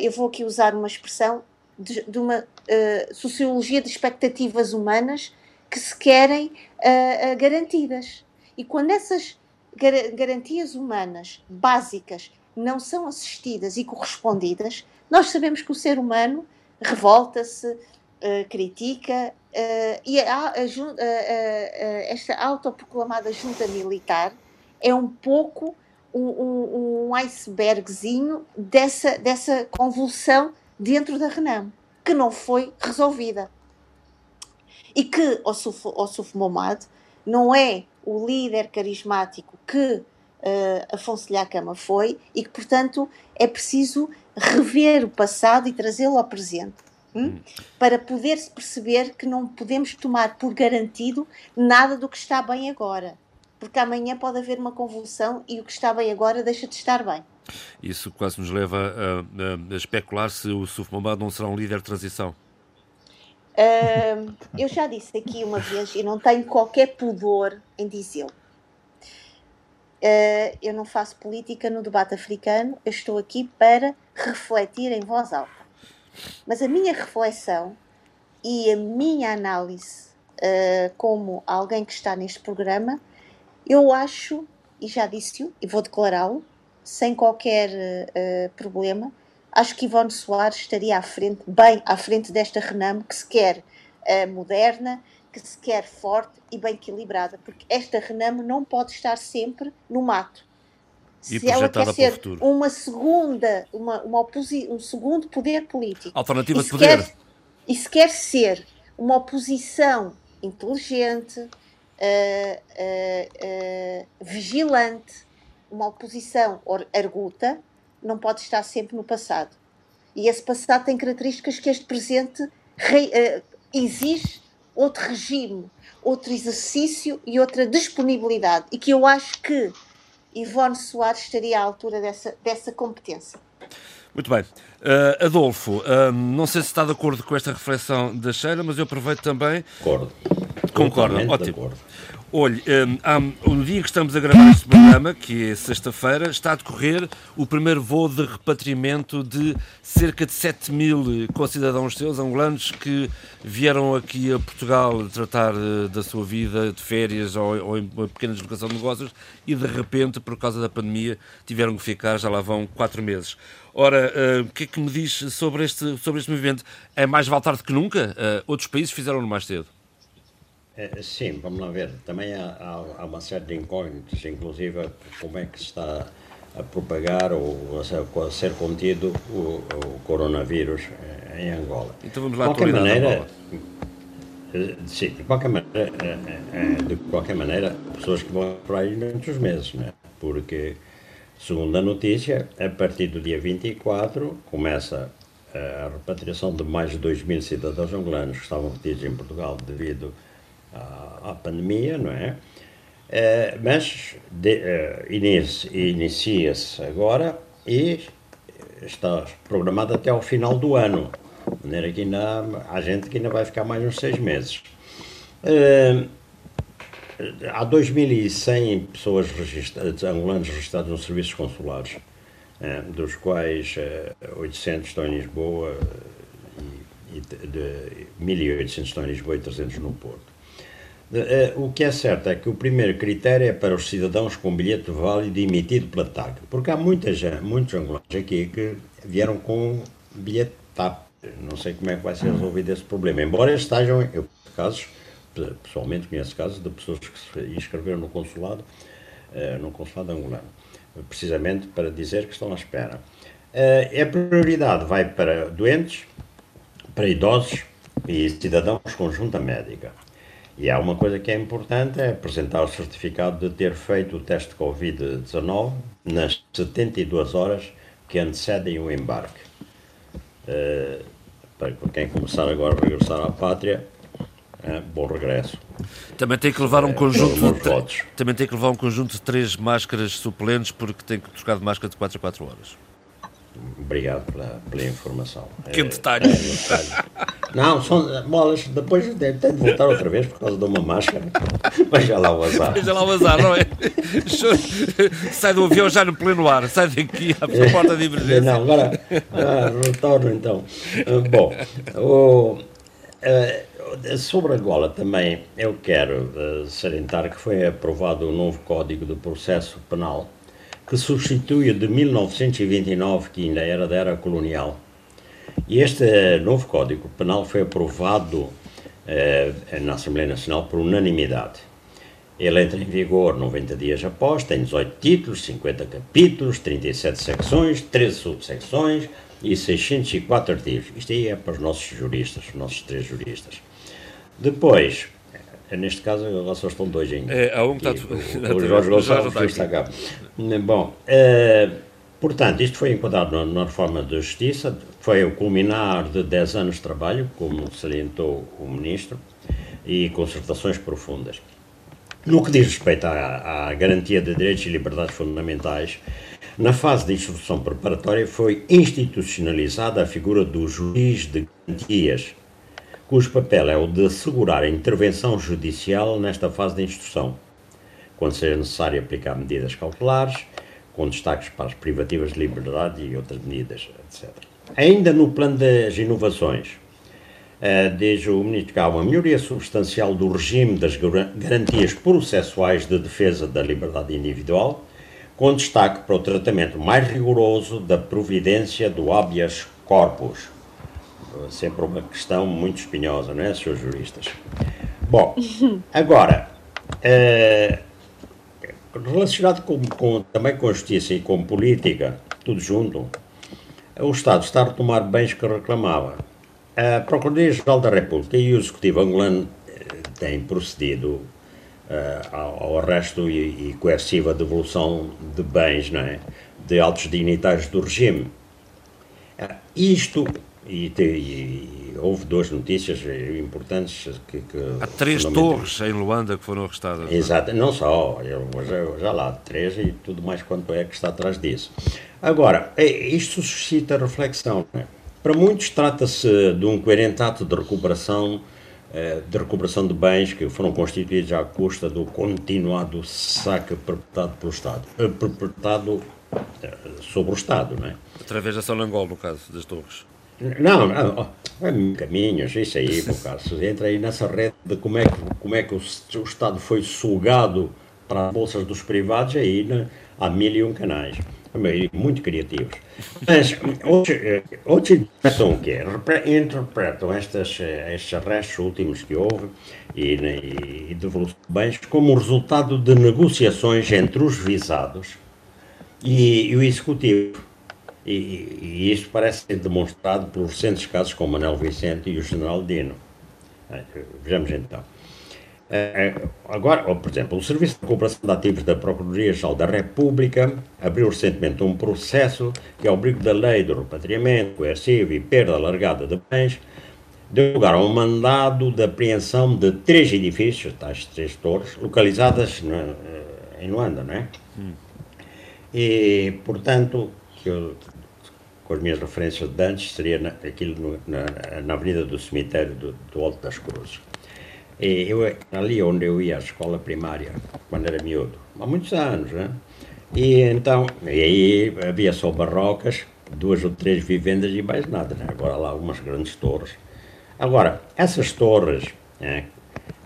Speaker 5: eu vou aqui usar uma expressão, de, de uma uh, sociologia de expectativas humanas que se querem uh, garantidas. E quando essas gar garantias humanas básicas não são assistidas e correspondidas, nós sabemos que o ser humano revolta-se, critica, e a, a, a, esta autoproclamada junta militar é um pouco um, um, icebergzinho dessa, dessa convulsão dentro da Renam, que não foi resolvida. E que o Suf Momad não é o líder carismático que uh, Afonso Lhacama foi e que, portanto, é preciso rever o passado e trazê-lo ao presente. hum? para poder-se perceber que não podemos tomar por garantido nada do que está bem agora. Porque amanhã pode haver uma convulsão e o que está bem agora deixa de estar bem.
Speaker 2: Isso quase nos leva a, a, especular se o Suf Mohamed não será um líder de transição.
Speaker 5: Uh, eu já disse aqui uma vez e não tenho qualquer pudor em dizê-lo. Uh, eu não faço política no debate africano, eu estou aqui para refletir em voz alta. Mas a minha reflexão e a minha análise, uh, como alguém que está neste programa, eu acho, e já disse-o, e vou declará-lo, sem qualquer uh, problema, acho que Ivone Soares estaria à frente, bem à frente desta Renamo que se quer uh, moderna, que se quer forte e bem equilibrada, porque esta Renamo não pode estar sempre no mato.
Speaker 2: E
Speaker 5: se ela quer ser
Speaker 2: futuro.
Speaker 5: uma segunda, uma, uma um segundo poder político,
Speaker 2: alternativa de poder,
Speaker 5: quer, e se quer ser uma oposição inteligente, uh, uh, vigilante, uma oposição arguta, não pode estar sempre no passado. E esse passado tem características que este presente re, uh, exige outro regime, outro exercício e outra disponibilidade. E que eu acho que Ivone Soares estaria à altura dessa, dessa competência.
Speaker 2: Muito bem. Uh, Adolfo, uh, não sei se está de acordo com esta reflexão da Sheila, mas eu aproveito também.
Speaker 4: Concordo.
Speaker 2: Concordo, ótimo. Olhe, um, no dia que estamos a gravar este programa, que é sexta-feira, está a decorrer o primeiro voo de repatriamento de cerca de 7 mil concidadãos seus, angolanos, que vieram aqui a Portugal tratar uh, da sua vida de férias ou, ou em uma pequena deslocação de negócios e, de repente, por causa da pandemia, tiveram que ficar, já lá vão quatro meses. Ora, uh, o que é que me diz sobre este, sobre este movimento? É mais vale tarde que nunca? Uh, outros países fizeram-no mais cedo.
Speaker 4: É, sim, vamos lá ver. Também há, há, uma série de incógnitas, inclusive como é que se está a propagar ou a, ser contido o, o, coronavírus em Angola.
Speaker 2: Então vamos lá
Speaker 4: de qualquer maneira, eh, sim, de qualquer maneira, eh, eh, de qualquer maneira, pessoas que vão para aí durante os meses, né? porque, segundo a notícia, a partir do dia 24 começa a repatriação de mais de 2 mil cidadãos angolanos que estavam retidos em Portugal devido à, pandemia, não é? Uh, mas uh, inicia-se agora e está programado até ao final do ano. De maneira que ainda há gente que ainda vai ficar mais uns seis meses. Uh, há 2.100 pessoas registradas, angolanos registrados nos serviços consulares, dos quais 800 estão em Lisboa, e de, 1.800 estão em Lisboa e 300 no Porto. Eh, o que é certo é que o primeiro critério é para os cidadãos com bilhete válido emitido pela TAP, porque há muitas, muitos angolanos aqui que vieram com bilhete TAP. Não sei como é que vai ser resolvido esse problema, embora estejam, eu casos, pessoalmente conheço casos de pessoas que se inscreveram no consulado, eh, no consulado angolano, precisamente para dizer que estão à espera. Eh, a prioridade vai para doentes, para idosos e cidadãos com junta médica. E há uma coisa que é importante, é apresentar o certificado de ter feito o teste de Covid-19 nas 72 horas que antecedem o embarque. Uh, para quem começar agora a regressar à pátria, uh, bom regresso.
Speaker 2: Também tem que levar um uh, conjunto de, também tem que levar um conjunto de três máscaras suplentes porque tem que trocar de máscara de 4 a 4 horas.
Speaker 4: Obrigado pela, pela informação.
Speaker 2: Que é, detalhe.
Speaker 4: É, não, são bolas. Depois tenho de voltar outra vez por causa de uma máscara. Veja lá o azar.
Speaker 2: Veja lá o azar, não é? sai do avião já no pleno ar. Sai daqui à porta de emergência.
Speaker 4: Não, agora ah, retorno então. Ah, bom, o, uh, sobre Angola também eu quero uh, salientar que foi aprovado o um novo Código de Processo Penal que substitui o de 1929, que ainda era da era colonial. E este novo Código Penal foi aprovado eh, na Assembleia Nacional por unanimidade. Ele entra em vigor 90 dias após, tem 18 títulos, 50 capítulos, 37 secções, 13 subsecções e 604 artigos. Isto aí é para os nossos juristas, os nossos três juristas. Depois, neste caso, agora só estão dois ainda.
Speaker 2: É, há um que está...
Speaker 4: O, o Jorge Gonçalves está cá. Bom, uh, portanto, isto foi enquadrado na, reforma da Justiça, foi o culminar de 10 anos de trabalho, como salientou o Ministro, e concertações profundas. No que diz respeito à, à garantia de direitos e liberdades fundamentais, na fase de instrução preparatória foi institucionalizada a figura do juiz de garantias, cujo papel é o de assegurar a intervenção judicial nesta fase de instrução, quando seja necessário aplicar medidas cautelares, com destaques para as privativas de liberdade e outras medidas, etc. Ainda no plano das inovações, uh, diz o Ministro que há uma melhoria substancial do regime das garantias processuais de defesa da liberdade individual, com destaque para o tratamento mais rigoroso da providência do habeas corpus. Sempre uma questão muito espinhosa, não é, senhores juristas? Bom, agora, uh, relacionado com, com, também com a justiça e com política, tudo junto, o Estado está a retomar bens que reclamava. A Procuradoria-Geral da República e o Executivo angolano eh, têm procedido uh, ao arresto e, e coerciva devolução de bens não é? de altos dignitários do regime. Uh, isto, e, e, e, houve duas notícias importantes que. que
Speaker 2: Há três torres em Luanda que foram arrestadas.
Speaker 4: É? Exato, não, só, eu, já, já lá, três e tudo mais quanto é que está atrás disso. Agora, isto suscita reflexão. É? Para muitos, trata-se de um coerente ato de recuperação eh, de recuperação de bens que foram constituídos à custa do continuado saque perpetrado pelo Estado, eh, perpetrado eh, sobre o Estado, não é?
Speaker 2: Através da Sonangol, no caso, das torres.
Speaker 4: Não, não, é caminhos, isso aí, meu caso, entra aí nessa rede de como é que, como é que o, o Estado foi sugado para as bolsas dos privados, aí né, há mil e um canais muito criativos. Mas outros interpretam o quê? Interpretam estas, estes arrestos últimos que houve e, e devolução de bens como resultado de negociações entre os visados e, e o Executivo. E, e, isto parece ser demonstrado pelos recentes casos com Manuel Vicente e o General Dino. Vejamos então. É, agora, por exemplo, o Serviço de Cooperação de Ativos da Procuradoria-Geral da República abriu recentemente um processo que, ao abrigo da lei do repatriamento coercivo e perda alargada de bens, deu lugar a um mandado de apreensão de três edifícios, tais três torres, localizadas na, eh, em Luanda, não é? Hum. E, portanto, que eu, com as minhas referências de antes, seria na, aquilo no, na, na Avenida do Cemitério do, do Alto das Cruzes. E eu, ali onde eu ia à escola primária, quando era miúdo, há muitos anos, né? E então, e aí havia só barrocas, duas ou três vivendas e mais nada, né? Agora lá umas grandes torres. Agora, essas torres né,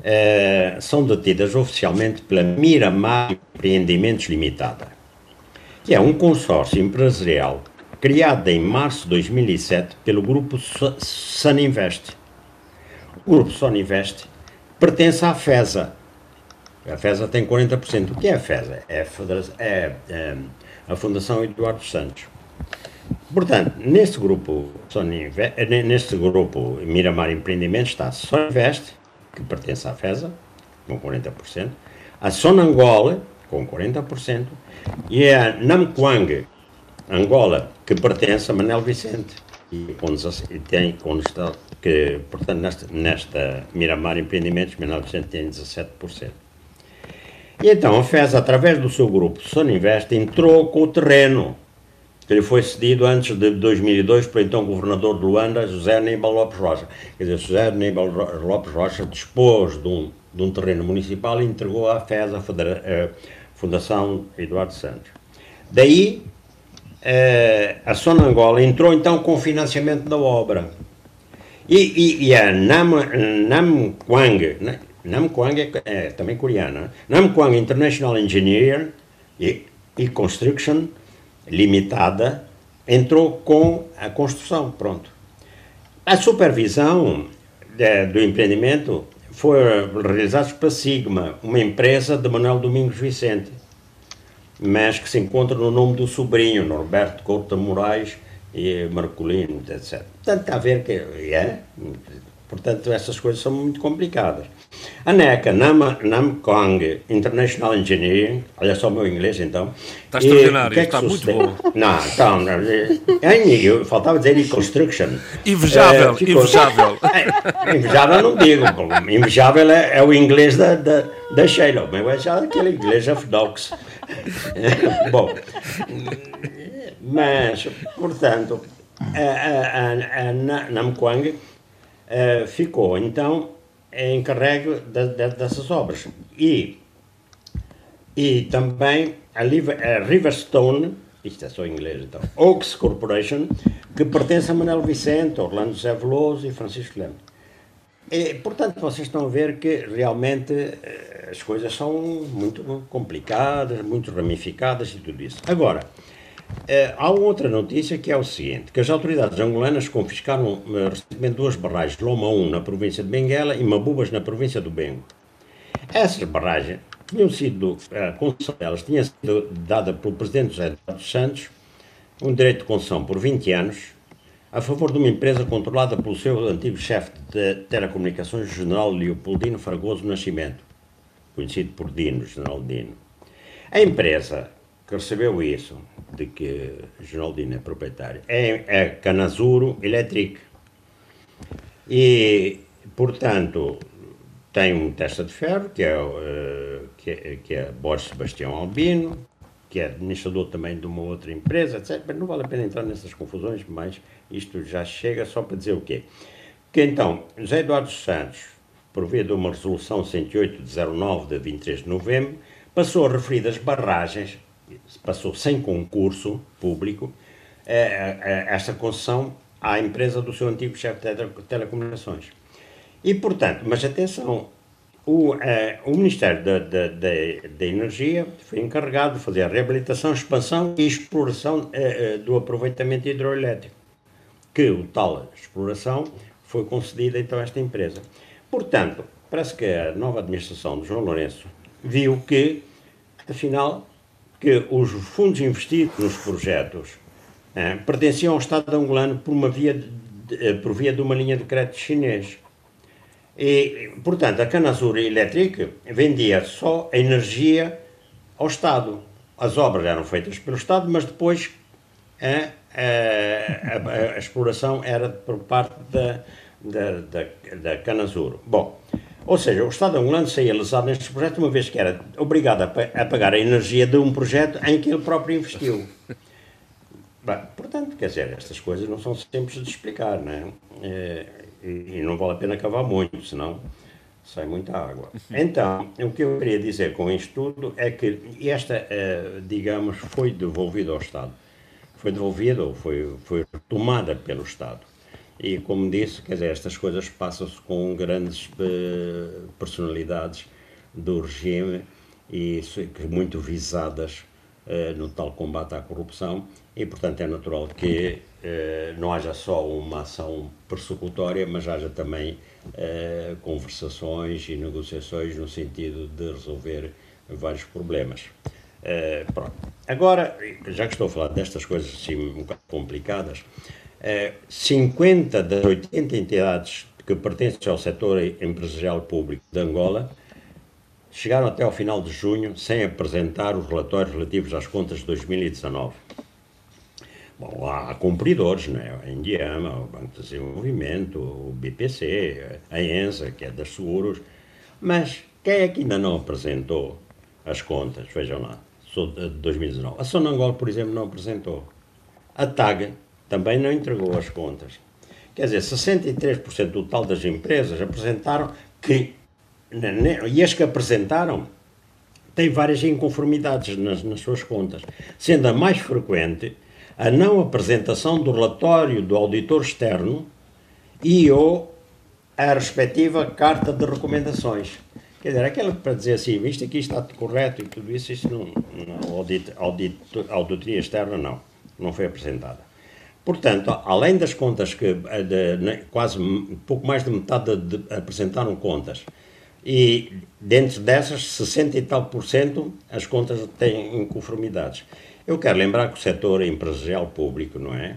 Speaker 4: é, são detidas oficialmente pela Miramar Empreendimentos Limitada, que é um consórcio empresarial criado em março de 2007 pelo grupo Suninvest. O grupo Suninvest pertence à FESA. A FESA tem 40%. O que é a FESA? É a, é, é a Fundação Eduardo Santos. Portanto, neste grupo, Sony, neste grupo Miramar Empreendimentos está a Soninvest, que pertence à FESA, com 40%, a Sonangol, com 40%, e a Namquang, Angola, que pertence a Manel Vicente, e tem, com, que, portanto, nesta, nesta Miramar Empreendimentos, 1900 tem 17%. E então a FES, através do seu grupo Soninvest, entrou com o terreno que lhe foi cedido antes de 2002 pelo então governador de Luanda, José Aníbal Lopes Rocha. Quer dizer, José Aníbal Lopes Rocha dispôs de um, de um terreno municipal e entregou à FES, a, Federa a Fundação Eduardo Santos. Daí, eh, a Sonangola entrou então com o financiamento da obra. E, e, e a Nam, Nam Quang, Nam Quang é, é também coreana, Nam Quang International Engineer e, e Construction Limitada entrou com a construção, pronto. A supervisão de, do empreendimento foi realizada para Sigma, uma empresa de Manuel Domingos Vicente, mas que se encontra no nome do sobrinho, Norberto Couto Moraes, e Marcolino, etc. Portanto, está a ver que é, Portanto, essas coisas são muito complicadas. A NECA, Nam, Namkong International Engineering, olha só o meu inglês então.
Speaker 2: Está extraordinário, que é que está muito bom.
Speaker 4: Não, então, eu faltava dizer construction.
Speaker 2: Invejável, uh, invejável.
Speaker 4: É, invejável não digo, invejável é, é, o inglês da, da, da Sheila, mas é aquele inglês ortodoxo. bom, mas, portanto, a, a, a, a Namkwang uh, ficou então encarregue de, de, dessas obras. E, e também a, Riverstone, isto é só em inglês então, Oaks Corporation, que pertence a Manuel Vicente, Orlando Zé Veloso e Francisco Leme. E, portanto, vocês estão a ver que realmente eh, as coisas são muito complicadas, muito ramificadas e tudo isso. Agora, Uh, há outra notícia que é o seguinte, que as autoridades angolanas confiscaram uh, recentemente duas barragens, Loma 1 na província de Benguela e Mabubas na província do Bengo. Essas barragens tinham sido, a concessão delas tinha sido dada pelo presidente José dos Santos, um direito de concessão por 20 anos, a favor de uma empresa controlada pelo seu antigo chefe de telecomunicações, General Leopoldino Fragoso Nascimento, conhecido por Dino, General Dino. A empresa que recebeu isso, de que Geraldino é proprietário, é, é Canazuro Electric. E, portanto, tem um testa de ferro, que é, uh, que é, que é Borges Sebastião Albino, que é administrador também de uma outra empresa, etc. Mas não vale a pena entrar nessas confusões, mas isto já chega só para dizer o quê? Que então, José Eduardo Santos, por via de uma resolução 108-09 de 23 de novembro, passou a referidas barragens passou sem concurso público é, é, esta concessão à empresa do seu antigo chefe de telecomunicações. E, portanto, mas atenção, o, é, o Ministério da, da, da, Energia foi encarregado de fazer a reabilitação, expansão e exploração é, é, do aproveitamento hidroelétrico, que o tal exploração foi concedida então a esta empresa. Portanto, parece que a nova administração de João Lourenço viu que, afinal, que os fundos investidos nos projetos eh, pertenciam ao Estado angolano por, uma via de, eh, por via de uma linha de crédito chinês. E, portanto, a Canazura Electric vendia só energia ao Estado. As obras eram feitas pelo Estado, mas depois a, a, a, a exploração era por parte da, da, da, da Canazur. Bom, ou seja, o Estado angolano saía lesado neste projeto, uma vez que era obrigado a, pagar a energia de um projeto em que ele próprio investiu. Portanto, quer dizer, estas coisas não são simples de explicar, não é? é e, não vale a pena cavar muito, senão sai muita água. Então, o que eu queria dizer com isto tudo é que esta, eh, digamos, foi devolvida ao Estado. Foi devolvida ou foi, foi retomada pelo Estado. E, como disse, quer dizer, estas coisas passam-se com grandes uh, personalidades do regime e muito visadas uh, no tal combate à corrupção e, portanto, é natural que uh, não haja só uma ação persecutória, mas haja também conversações e negociações no sentido de resolver vários problemas. pronto. Agora, já que estou a falar destas coisas assim um bocado complicadas, 50 das 80 entidades que pertencem ao setor empresarial público de Angola chegaram até ao final de junho sem apresentar os relatórios relativos às contas de 2019. Bom, há cumpridores, né? a Indiama, o Banco de Desenvolvimento, o BPC, a ENSA, que é das seguros, mas quem é que ainda não apresentou as contas? Vejam lá, de 2019. A Sonangol, por exemplo, não apresentou. A TAG também não entregou as contas. Quer dizer, 63% do total das empresas apresentaram que, e as que apresentaram, têm várias inconformidades nas, nas suas contas, sendo a mais frequente a não apresentação do relatório do auditor externo e ou a respectiva carta de recomendações. Quer dizer, aquela para dizer assim, visto aqui está correto e tudo isso, isso não, não audit, audit, auditoria externa não, não foi apresentada. Portanto, além das contas que eh, de, quase pouco mais de metade de, de, apresentaram contas, e dentro dessas, 60 e tal por cento, as contas têm inconformidades. Eu quero lembrar que o setor empresarial público, não é?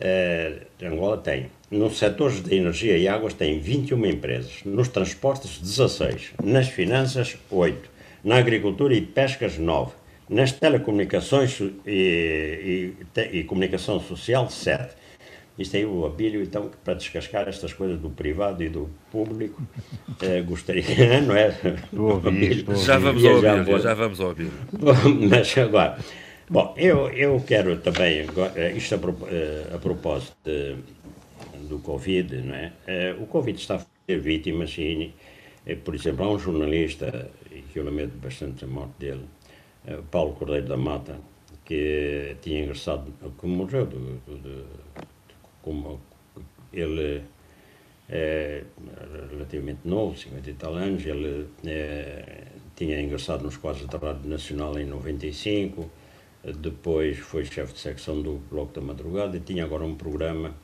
Speaker 4: Uh, Angola tem nos setores de energia e águas tem 21 empresas, nos transportes 16, nas finanças 8, na agricultura e pescas 9, nas telecomunicações e, e, e comunicação social 7. Isto aí o Abílio, então, para descascar estas coisas do privado e do público, eh, gostaria, não é?
Speaker 2: Ouvir, já vamos ao Abílio, já vamos ao Abílio.
Speaker 4: Mas agora, bom, eu, eu quero também, isto a, eh, a propósito de, do Covid, não é? Eh, o Covid está a fazer vítimas e, eh, por exemplo, há um jornalista, que eu lamento bastante a morte dele, Paulo Cordeiro da Mata, que tinha ingressado, que morreu, como ele é relativamente novo, 50 e tal anos, ele é, tinha ingressado nos quadros da Nacional em 95, depois foi chefe de secção do Bloco da Madrugada e tinha agora um programa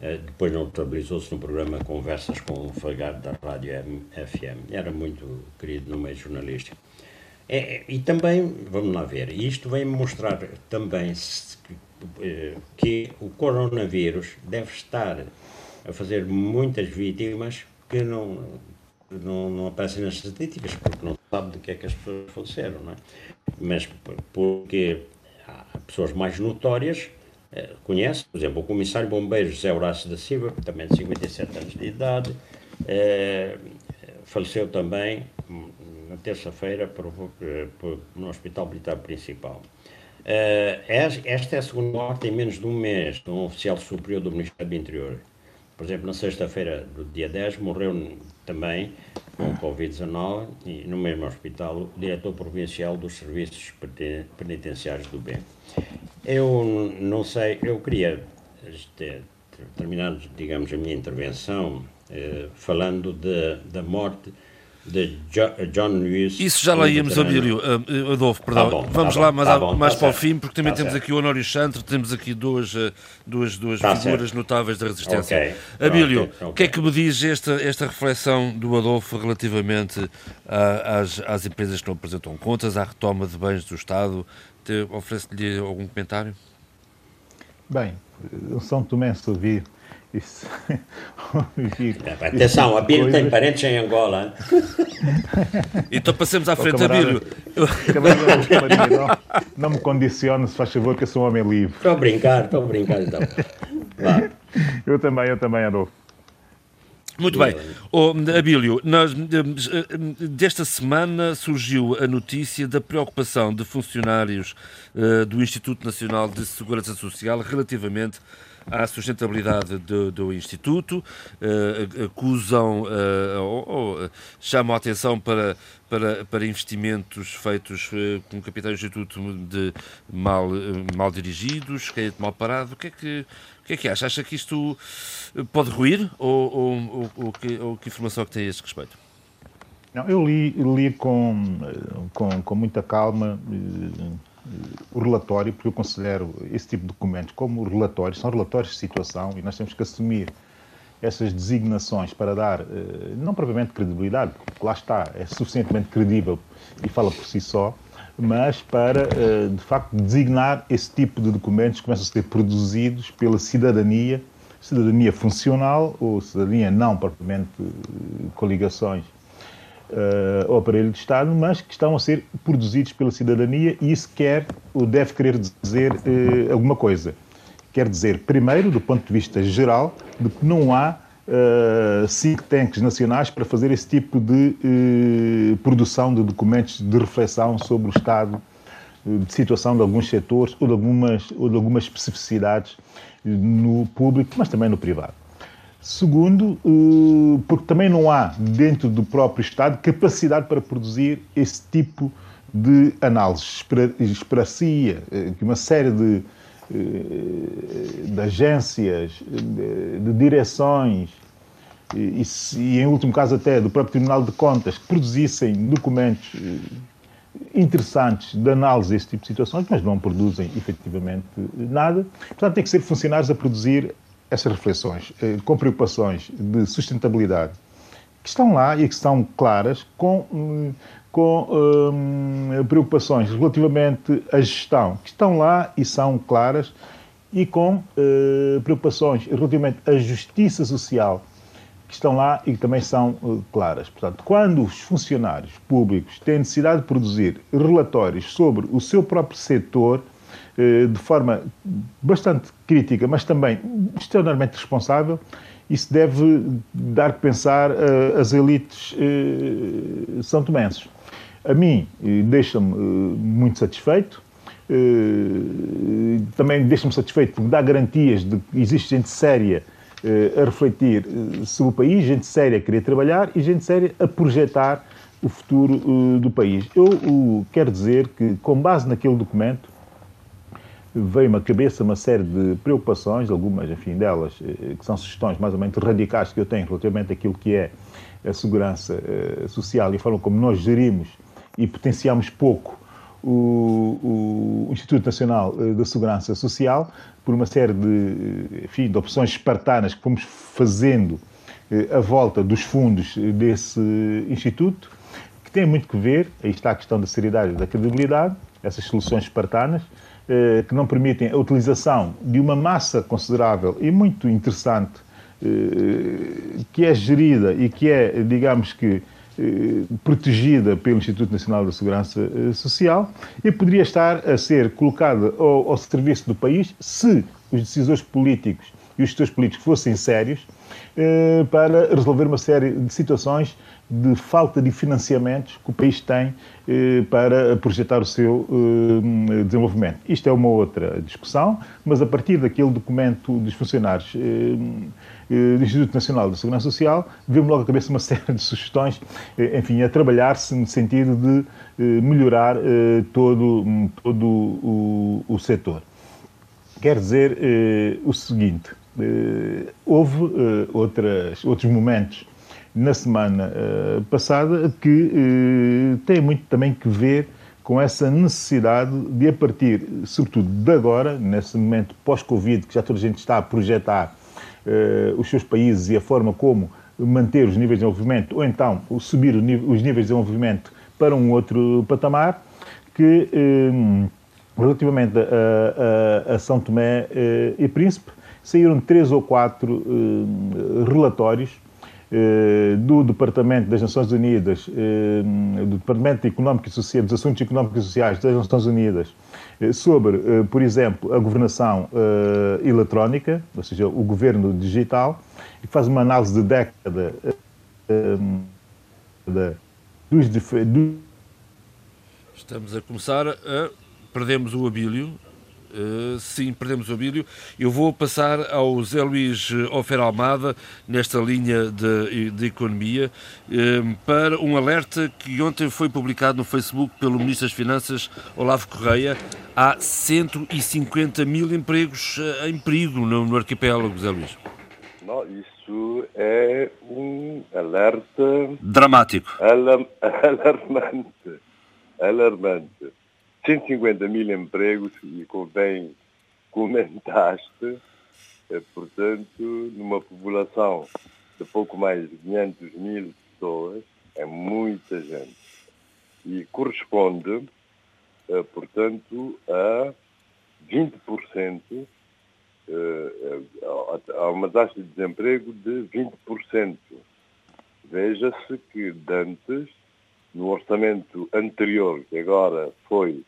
Speaker 4: eh, depois notabilizou-se no programa Conversas com o Fagar da Rádio FM. Era muito querido no meio jornalístico. É, e também, vamos lá ver, isto vem mostrar também eh, que o coronavírus deve estar a fazer muitas vítimas que não, não, não aparecem nas estatísticas, porque não sabe de que é que as pessoas faleceram, não é? Mas porque pessoas mais notórias eh, conhece, por exemplo, o comissário bombeiro José Horácio da Silva, também de 57 anos de idade, é, faleceu também hum, na terça-feira no Hospital Militar Principal. É, esta é a segunda morte em menos de um mês de um oficial superior do Ministério do Interior. Por exemplo, na sexta-feira do dia 10 morreu também com Covid-19 e no mesmo hospital o diretor provincial dos serviços penitenciários do bem. Eu não sei, eu queria este, terminar, digamos, a minha intervenção eh, falando de, da morte de John Lewis.
Speaker 2: Isso já lá íamos, Abílio, uh, Adolfo, perdão. Tá bom, tá Vamos tá lá mais, tá bom, mais tá para certo. o fim, porque também tá temos certo. aqui o Honório Chantre, temos aqui duas, uh, duas, duas tá figuras certo. notáveis da resistência. Okay. Abílio, o okay. que é que me diz esta, esta reflexão do Adolfo relativamente às, às empresas que não apresentam contas, à retoma de bens do Estado? Oferece-lhe algum comentário?
Speaker 6: Bem, São Tomé Sovir
Speaker 4: isso. Atenção, a Bíblia tem parentes em Angola.
Speaker 2: então passemos à frente da Bíblia.
Speaker 6: Não, não me condicione, se faz favor, que eu sou um homem livre.
Speaker 4: Estou a brincar, estou a brincar então. Vá.
Speaker 6: Eu também, eu também, Adolfo.
Speaker 2: Muito bem. Oh, Abílio, nós, desta semana surgiu a notícia da preocupação de funcionários uh, do Instituto Nacional de Segurança Social relativamente à sustentabilidade do, do Instituto, uh, acusam uh, chamam a atenção para, para, para investimentos feitos com capitães do Instituto de mal, mal dirigidos, que é mal parado. O que é que, o que, é que acha? Acha que isto pode ruir ou, ou, ou, que, ou que informação é que tem a este respeito?
Speaker 6: Não, eu li, li com, com, com muita calma o relatório, porque eu considero esse tipo de documentos como relatórios, são relatórios de situação e nós temos que assumir essas designações para dar, eh, não propriamente credibilidade, porque lá está, é suficientemente credível e fala por si só, mas para, eh, de facto, designar esse tipo de documentos que começam a ser produzidos pela cidadania, cidadania funcional ou cidadania não propriamente eh, coligações uh, ao aparelho de Estado, mas que estão a ser produzidos pela cidadania e isso quer ou deve querer dizer uh, alguma coisa. Quer dizer, primeiro, do ponto de vista geral, de que não há uh, think tanks nacionais para fazer esse tipo de uh, produção de documentos de reflexão sobre o estado de situação de alguns setores ou de algumas, ou de algumas especificidades no público, mas também no privado. Segundo, eh, porque também não há dentro do próprio Estado capacidade para produzir esse tipo de análises. Esperacia eh, que uma série de, eh, de agências, de, direções, e, e, em último caso até do próprio Tribunal de Contas, que produzissem documentos interessantes de análise desse tipo de situações, mas não produzem efetivamente nada. Portanto, tem que ser funcionários a produzir essas reflexões eh, com preocupações de sustentabilidade que estão lá e que estão claras com, hum, com hum, preocupações relativamente à gestão que estão lá e são claras e com eh, preocupações relativamente à justiça social que estão lá e que também são claras. Portanto, quando os funcionários públicos têm necessidade de produzir relatórios sobre o seu próprio setor, de forma bastante crítica, mas também extraordinariamente responsável, isso deve dar que pensar uh, as elites uh, são tomenses. A mim, deixa-me muito satisfeito, também deixa-me satisfeito porque dá garantias de que existe gente séria a refletir sobre o país, gente séria a querer trabalhar e gente séria a projetar o futuro do país. Eu quero dizer que, com base naquele documento, veio-me à cabeça uma série de preocupações, algumas, enfim, delas, eh, que são sugestões mais ou menos radicais que eu tenho relativamente àquilo que é a segurança eh, social e a forma como nós gerimos e potenciamos pouco o, o Instituto Nacional eh, da Segurança Social, por uma série de, enfim, de opções espartanas que fomos fazendo à volta dos fundos desse Instituto, que tem muito que ver, aí está a questão da seriedade e da credibilidade, essas soluções espartanas, eh, que não permitem a utilização de uma massa considerável e muito interessante eh, que é gerida e que é, digamos que, eh, protegida pelo Instituto Nacional da Segurança Social e poderia estar a ser colocada ao, serviço do país se os decisores políticos e os gestores políticos fossem sérios para resolver uma série de situações de falta de financiamentos que o país tem para projetar o seu eh, desenvolvimento. Isto é uma outra discussão, mas a partir daquele documento dos funcionários eh, do Instituto Nacional da Segurança Social, veio-me logo à cabeça uma série de sugestões, enfim, a trabalhar-se no sentido de melhorar todo, todo o, o setor. Quer dizer o seguinte, houve outras, outros momentos na semana uh, passada, que uh, tem muito também que ver com essa necessidade de, a partir, sobretudo de agora, nesse momento pós-Covid, que já toda a gente está a projetar uh, os seus países e a forma como manter os níveis de desenvolvimento, ou então subir os níveis de desenvolvimento para um outro patamar, que relativamente a, a, a, São Tomé e Príncipe, saíram três ou quatro relatórios do Departamento das Nações Unidas, eh, do Departamento Económico e Social, dos Assuntos Económicos e Sociais das Nações Unidas, eh, sobre, por exemplo, a governação eletrónica, ou seja, o governo digital, e faz uma análise de década dos,
Speaker 2: Estamos a começar a. Perdemos o Abílio, Uh, sim, perdemos o Abílio. Eu vou passar ao Zé Luís Ofer Almada, nesta linha de, de economia, uh, para um alerta que ontem foi publicado no Facebook pelo Ministro das Finanças, Olavo Correia. Há 150 mil empregos em perigo no, no arquipélago, Zé Luís.
Speaker 7: Não, isso é um alerta...
Speaker 2: Dramático.
Speaker 7: Alarm, alarmante. Alarmante 150 mil empregos, e bem comentaste, é, portanto, numa população de pouco mais de 500 mil pessoas, é muita gente. E corresponde, é, portanto, a 20%, é, a uma taxa de desemprego de 20%. Veja-se que dantes, no orçamento anterior, que agora foi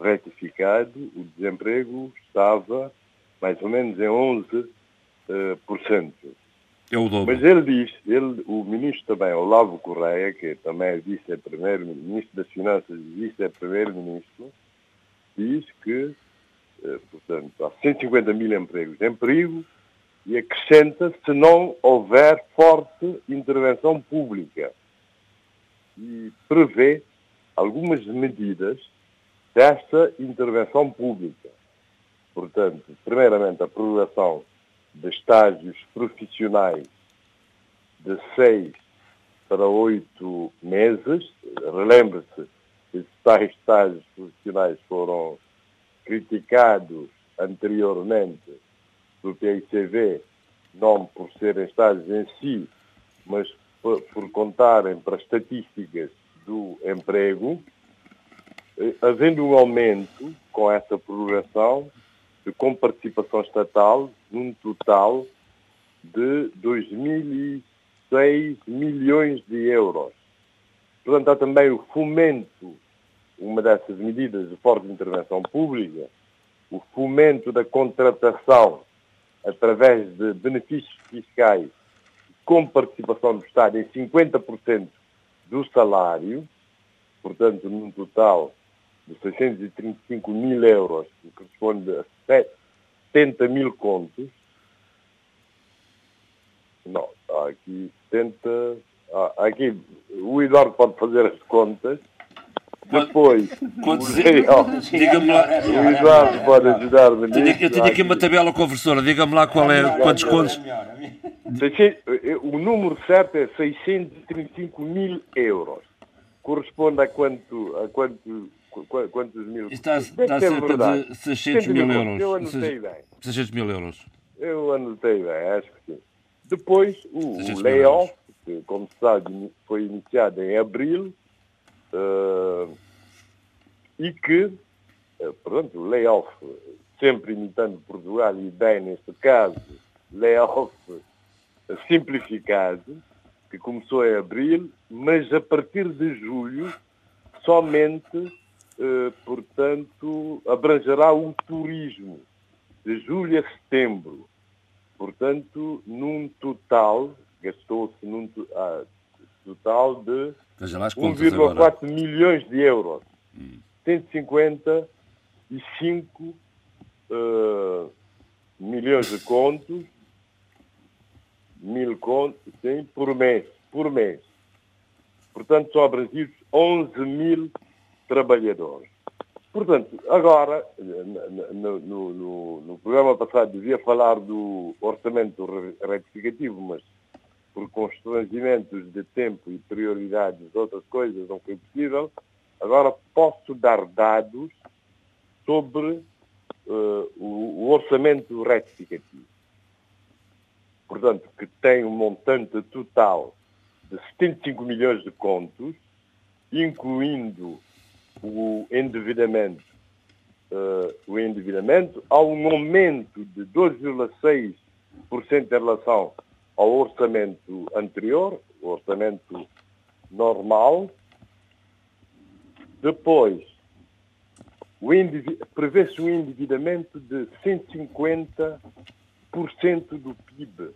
Speaker 7: retificado, o desemprego estava mais ou menos em 11%.
Speaker 2: É o dobro.
Speaker 7: Mas ele diz, ele, o ministro também, Olavo Correia, que também é vice-primeiro-ministro das Finanças e vice-primeiro-ministro, diz que, eh, portanto, há 150 mil empregos em perigo e acrescenta se não houver forte intervenção pública. E prevê algumas medidas dessa intervenção pública. Portanto, primeiramente, a prorrogação de estágios profissionais de seis para oito meses. Relembre-se que esses estágios profissionais foram criticados anteriormente do PICV, não por serem estágios em si, mas por, por contarem para estatísticas do emprego, havendo um aumento com essa prorrogação, de comparticipação estatal num total de 2.006 milhões de euros. Portanto, há também o fomento, uma dessas medidas de forte intervenção pública, o fomento da contratação através de benefícios fiscais com participação do Estado em 50% do salário, portanto, num total de 635 mil euros, que corresponde a 70 mil contos. Não, há aqui 70. Há aqui o Eduardo pode fazer as contas. Depois,
Speaker 2: diga-me lá.
Speaker 7: O Eduardo pode ajudar-me
Speaker 2: Eu tenho aqui uma tabela conversora, diga-me lá qual é, quantos contos.
Speaker 7: O número certo é 635 mil euros. Corresponde a quanto, a quanto quantos mil?
Speaker 2: Está, está cerca de 600 mil, mil euros.
Speaker 7: Eu anotei bem.
Speaker 2: 600 mil euros.
Speaker 7: Eu anotei bem, acho que sim. Depois, o, o layoff, que, como se sabe, foi iniciado em abril, uh, e que, uh, pronto, o layoff, sempre imitando Portugal e bem neste caso, layoff simplificado, que começou em abril, mas a partir de julho somente portanto, abrangerá o turismo de julho a setembro. Portanto, num total, gastou-se num ah, total de 1,4 milhões de euros. Hum. 155 uh, eh, milhões de contos, mil contos, sim, por mês, por mês. Portanto, são abrangidos 11 mil trabalhadores. Portanto, agora, no, no, no, programa passado devia falar do orçamento retificativo, mas por constrangimentos de tempo e prioridades de outras coisas não foi possível. Agora posso dar dados sobre uh, o, o orçamento retificativo. Portanto, que tem um montante total de 75 milhões de contos, incluindo o endividamento, uh, o endividamento, há um aumento de 2,6% em relação ao orçamento anterior, o orçamento normal. Depois, prevê-se um endividamento de 150% do PIB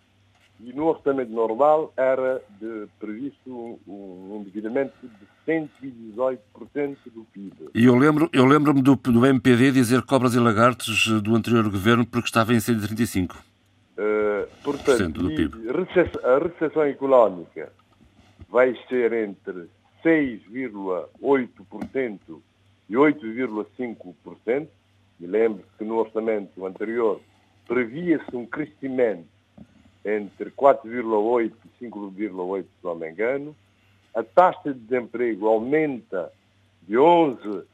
Speaker 7: e no orçamento normal era de, previsto um, endividamento de 118% do PIB.
Speaker 2: E eu lembro eu lembro-me do, do MPD dizer cobras e lagartos do anterior governo porque estava em 135%. Uh,
Speaker 7: portanto, do PIB. a recessão económica vai ser entre 6,8% e 8,5%. E lembre que no orçamento anterior previa-se um crescimento entre 4,8% e 5,8%, se não me engano. A taxa de desemprego aumenta de 11%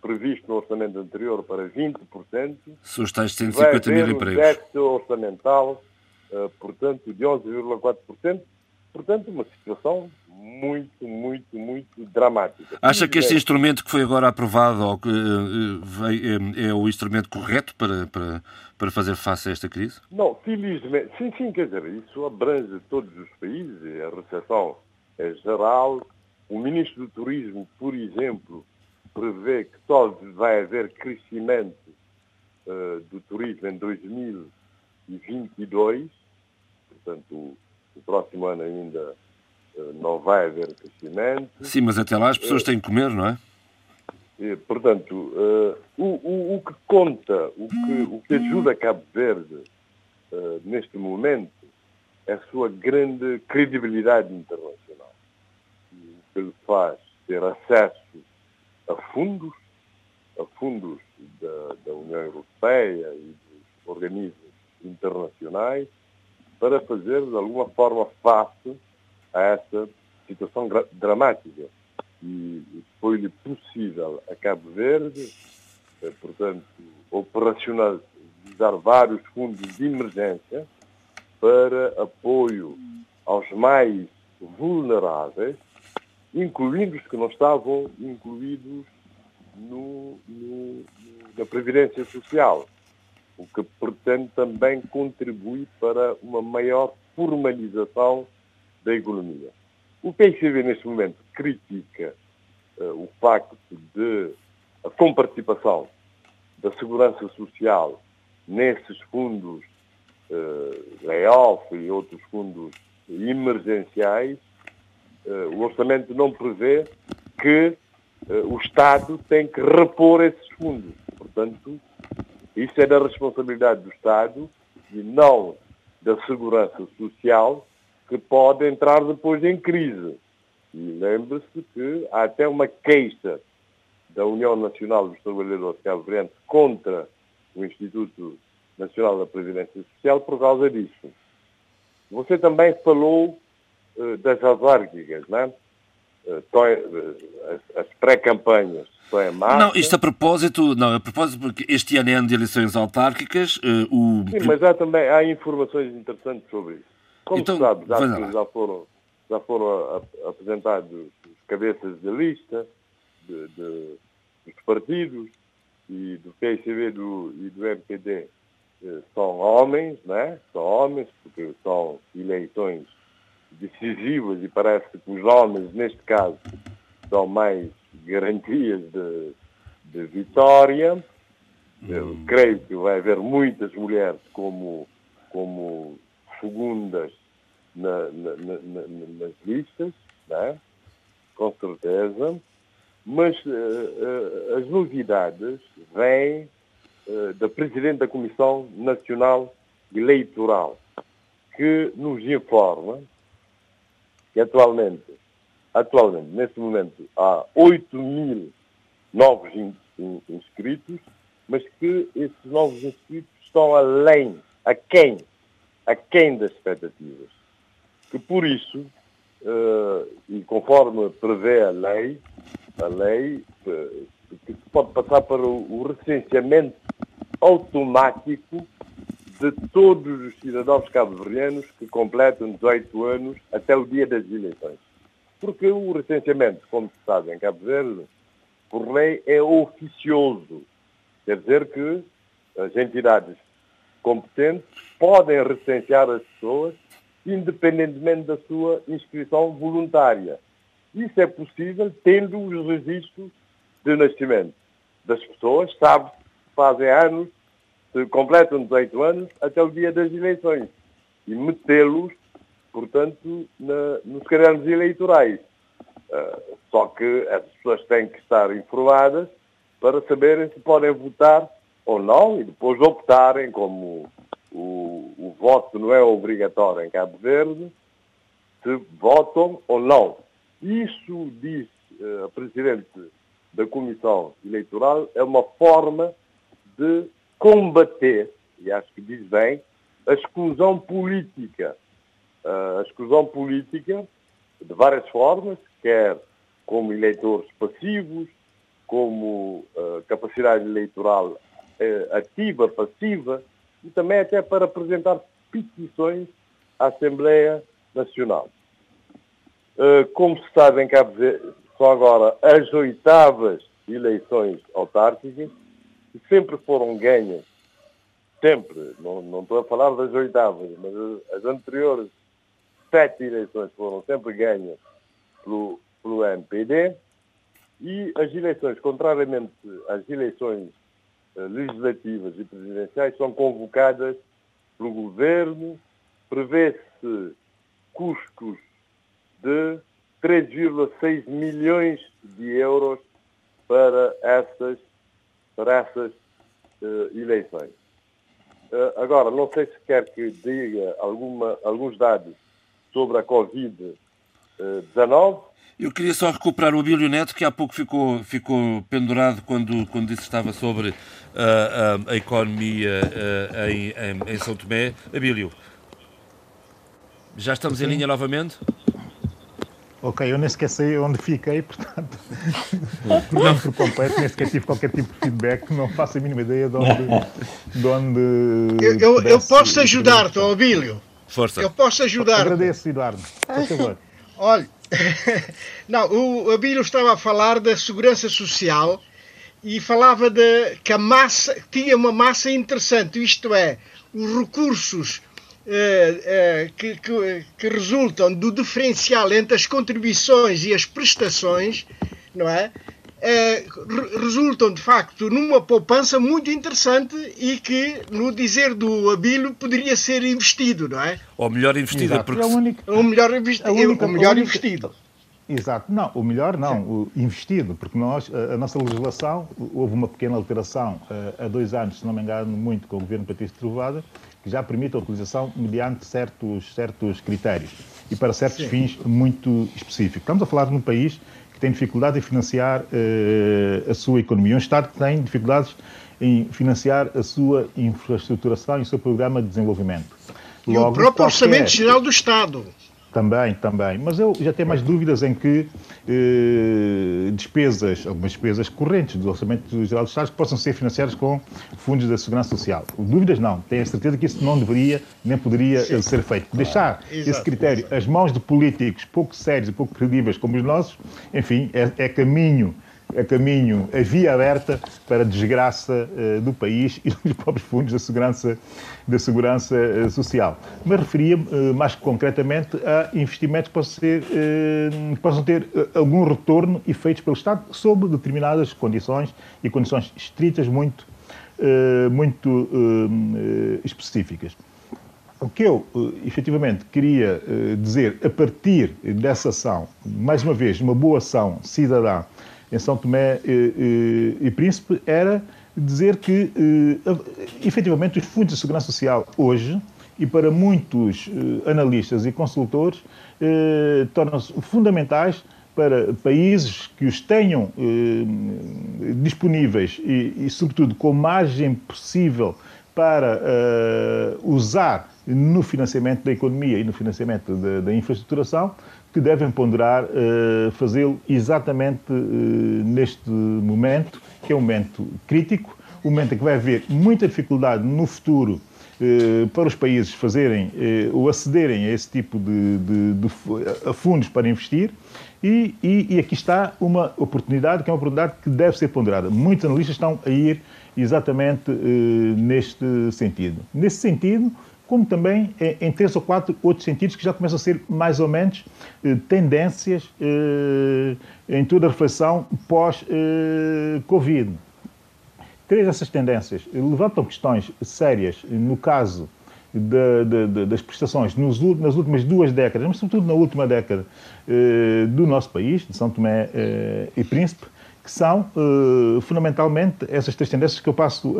Speaker 7: previsto no orçamento anterior para 20%.
Speaker 2: São os tais 150 mil empregos. Um
Speaker 7: déficit orçamental, eh, portanto, de 11,4%. Portanto, uma situação muito, muito, muito dramática.
Speaker 2: Acha que este instrumento que foi agora aprovado ou que, é, é o instrumento correto para, para, para fazer face a esta crise?
Speaker 7: Não, felizmente, sim, sim, quer dizer, isso abrange todos os países, a recessão é geral. O Ministro do Turismo, por exemplo, prevê que só vai haver crescimento uh, do turismo em 2022, portanto, o, próximo ano ainda uh, não vai haver crescimento.
Speaker 2: Sim, mas até lá as pessoas uh, têm que comer, não é?
Speaker 7: portanto, uh, o, o, o, que conta, o que, o que ajuda Cabo Verde uh, neste momento é a sua grande credibilidade internacional. o que lhe faz ter acesso a fundos, a fundos da, da União Europeia e dos organismos internacionais, para fazer de alguma forma face a essa situação dramática. E foi-lhe possível a Cabo Verde, eh, portanto, operacionalizar vários fundos de emergência para apoio aos mais vulneráveis, incluindo os que não estavam incluídos no, no, da Previdência Social, o que pretende também contribuir para uma maior formalização da economia. O PICV, neste momento, critica uh, o facto de a comparticipação da segurança social nesses fundos uh, layoff e outros fundos emergenciais, uh, o orçamento não prevê que uh, o Estado tem que repor esses fundos. Portanto, isso é da responsabilidade do Estado e não da segurança social que pode entrar depois em crise. E lembre-se que há até uma queixa da União Nacional dos Trabalhadores cabo contra o Instituto Nacional da Previdência Social por causa disso. Você também falou uh, das autárquicas, não é? Uh, as, pré-campanhas
Speaker 2: Não, isto a propósito, não, a propósito, porque este ano é ano de eleições autárquicas. Uh,
Speaker 7: o... Sim, mas há também há informações interessantes sobre isso. Como então, sabe, já, já foram, já foram apresentados os cabeças de lista de, de, dos partidos e do PSB do, e do MPD eh, são homens, né? São homens, porque são eleições decisivas e parece que os homens, neste caso, dão mais garantias de, de vitória. Eu hum. creio que vai haver muitas mulheres como, como segundas na, na, na, nas listas, né? com certeza. Mas uh, uh, as novidades vêm uh, da Presidente da Comissão Nacional Eleitoral, que nos informa que atualmente, atualmente neste momento, há 8 mil novos in, in, inscritos, mas que esses novos inscritos estão além, a quem, a quem das expectativas. Que por isso, e conforme prevê a lei, a lei eh, que pode passar para o recenseamento automático de todos os cidadãos cabo-verdianos que completam 18 anos até o dia das eleições. Porque o recenseamento, como se sabe em Cabo Verde, por lei é oficioso. Quer dizer que as entidades competentes podem recensear as pessoas independentemente da sua inscrição voluntária. Isso é possível tendo os registros de nascimento das pessoas, sabe, fazem anos, completam 18 anos até o dia das eleições e metê-los, portanto, na, nos cadernos eleitorais. Uh, só que as pessoas têm que estar informadas para saberem se podem votar ou não e depois optarem, como o, o voto não é obrigatório em Cabo Verde, se votam ou não. Isso, diz uh, a Presidente da Comissão Eleitoral, é uma forma de combater, e acho que diz bem, a exclusão política. Uh, a exclusão política de várias formas, quer como eleitores passivos, como uh, capacidade eleitoral uh, ativa, passiva, e também até para apresentar petições à Assembleia Nacional. Eh, como se sabe em Cabo Verde, são agora as oitavas eleições autárquicas, que sempre foram ganhas, sempre, não, não estou a falar das oitavas, mas as anteriores sete eleições foram sempre ganhas pelo, pelo MPD, e as eleições, contrariamente às eleições uh, legislativas e presidenciais, são convocadas pelo governo, prevê-se custos de 3,6 milhões de euros para essas, para essas uh, eleições. Uh, agora, não sei se quer que diga alguma, alguns dados sobre a Covid-19.
Speaker 2: Eu queria só recuperar o Abílio Neto, que há pouco ficou, ficou pendurado quando, quando disse que estava sobre uh, a economia uh, em, em, em, São Tomé. Abílio, já estamos Sim. em linha novamente?
Speaker 6: Ok, eu nem sequer sei onde fiquei, portanto, não por completo, nem sequer tive qualquer tipo de feedback, não faço a mínima ideia de onde. De onde
Speaker 3: eu, eu, eu posso ajudar-te, Abílio.
Speaker 2: Força.
Speaker 3: Eu posso ajudar. -te.
Speaker 6: Agradeço, Eduardo. Por favor.
Speaker 3: Olha, não, o Abílio estava a falar da segurança social e falava de que a massa tinha uma massa interessante, isto é, os recursos eh, eh, que, que, que, resultam do diferencial entre as contribuições e as prestações, não é? Eh, resultam de facto numa poupança muito interessante e que, no dizer do Abílio, poderia ser investido, não é?
Speaker 2: Ou melhor investido,
Speaker 6: Exato.
Speaker 2: porque...
Speaker 6: É única,
Speaker 3: ou melhor, investi
Speaker 6: única,
Speaker 3: ou melhor
Speaker 6: única,
Speaker 3: investido.
Speaker 6: Exato. Não, o melhor não, o investido, porque nós, a, a, nossa legislação, houve uma pequena alteração há dois anos, se não me engano muito, com o governo Patrício Trovada, que já permite a utilização mediante certos, certos critérios e para certos Sim. fins muito específicos. Estamos a falar de um país que tem dificuldade em financiar uh, a sua economia, um Estado que tem dificuldades em financiar a sua infraestruturação e o seu programa de desenvolvimento.
Speaker 3: Logo, e o próprio qualquer... Orçamento Geral do Estado.
Speaker 6: Também, também. Mas eu já tenho mais dúvidas em que eh, despesas, algumas despesas correntes do Orçamento Geral do Estado que possam ser financiadas com fundos da Segurança Social. Dúvidas não. Tenho a certeza que isso não deveria nem poderia Sim. ser feito. Deixar Exato. esse critério às mãos de políticos pouco sérios e pouco credíveis como os nossos, enfim, é, é caminho a caminho, a via aberta para a desgraça uh, do país e dos próprios fundos da segurança, da segurança uh, social. Mas referia uh, mais concretamente a investimentos que possam, ser, possam ter algum retorno e feitos pelo Estado sob determinadas condições e condições estritas muito, muito específicas. O que eu, efetivamente, queria dizer a partir dessa ação, mais uma vez, uma boa ação cidadã em São Tomé e, e, e Príncipe era dizer que, eh, efetivamente, os fundos de segurança social hoje, e para muitos eh, analistas e consultores, eh, tornam-se fundamentais para países que os tenham eh, disponíveis e, e, sobretudo, com margem possível para usar no financiamento da economia e no financiamento da infraestruturação, que devem ponderar uh, fazê-lo exatamente uh, neste momento, que é um momento crítico, um momento em que vai haver muita dificuldade no futuro uh, para os países fazerem ou acederem a esse tipo de, de, de fundos para investir. E, e, e, aqui está uma oportunidade, que é uma oportunidade que deve ser ponderada. Muitos analistas estão a ir exatamente neste sentido. Nesse sentido, como também em três ou quatro outros sentidos que já começam a ser mais ou menos eh, tendências eh, em toda a reflexão pós-Covid. Eh, três dessas tendências levantam questões sérias no caso de, de, de, das prestações nos, nas últimas duas décadas, mas sobretudo na última década do nosso país, de São Tomé e Príncipe, que são fundamentalmente essas três tendências que eu passo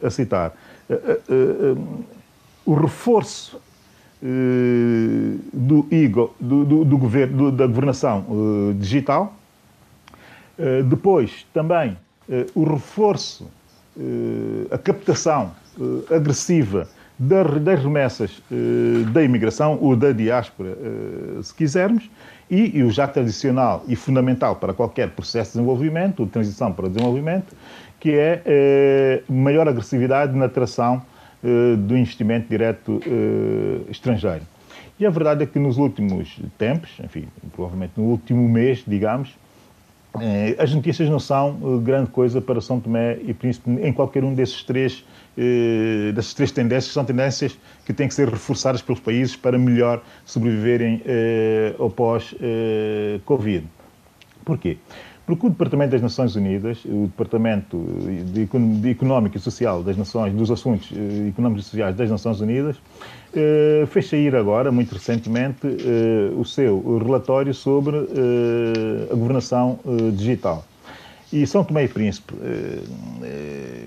Speaker 6: a citar o reforço eh, do, IGO, do, do, do governo, da governação eh, digital. Eh, depois, também, o reforço, a captação agressiva das remessas da imigração ou da diáspora, se quisermos, e, e, o já tradicional e fundamental para qualquer processo de desenvolvimento, de transição para desenvolvimento, que é maior agressividade na atração eh, do investimento direto eh, estrangeiro. E a verdade é que nos últimos tempos, enfim, provavelmente no último mês, digamos, eh, as notícias não são grande coisa para São Tomé e Príncipe em qualquer um desses três, dessas três tendências, são tendências que têm que ser reforçadas pelos países para melhor sobreviverem ao pós-Covid. Porquê? Porque o Departamento das Nações Unidas, o Departamento de Económico e Social das Nações, dos Assuntos eh, Económicos e Sociais das Nações Unidas, eh, fez sair agora, muito recentemente, eh, o seu relatório sobre a governação digital. E São Tomé e Príncipe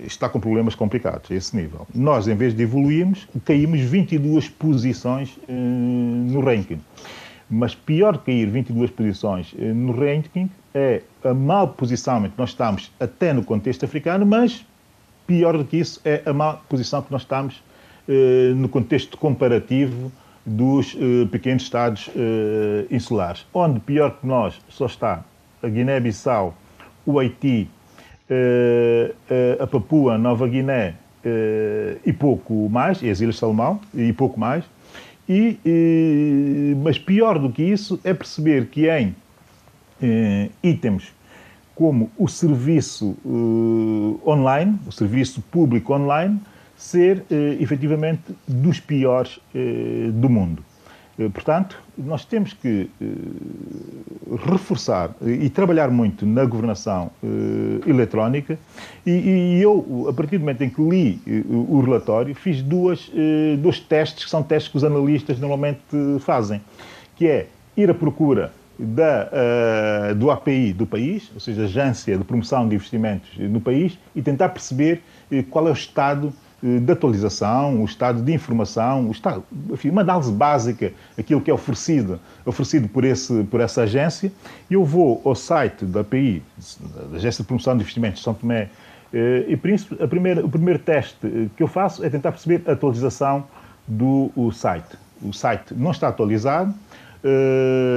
Speaker 6: está com problemas complicados a esse nível. Nós, em vez de evoluirmos, caímos 22 posições no ranking. Mas pior que cair 22 posições no ranking é a má posição em que nós estamos até no contexto africano, mas pior do que isso é a má posição que nós estamos eh, no contexto comparativo dos eh, pequenos Estados eh, insulares, onde pior que nós só está a Guiné-Bissau, o Haiti, eh, eh, a Papua Nova Guiné eh, e pouco mais, e as Ilhas Salomão, e pouco mais. E, mas pior do que isso é perceber que em eh, itens como o serviço uh, online, o serviço público online, ser uh, efetivamente dos piores uh, do mundo. Portanto, nós temos que reforçar e trabalhar muito na governação eletrónica e, e, eu, a partir do momento em que li o relatório, fiz duas, dois testes, que são testes que os analistas normalmente fazem, que é ir à procura da, uh, do API do país, ou seja, Agência de Promoção de Investimentos no país, e tentar perceber uh, qual é o estado uh, de atualização, o estado de informação, o estado, enfim, uma análise básica, aquilo que é oferecido, oferecido por, esse, por essa agência. Eu vou ao site da API, da Agência de Promoção de Investimentos de São Tomé e Príncipe. A primeira, o primeiro teste que eu faço é tentar perceber a atualização do site. O site não está atualizado,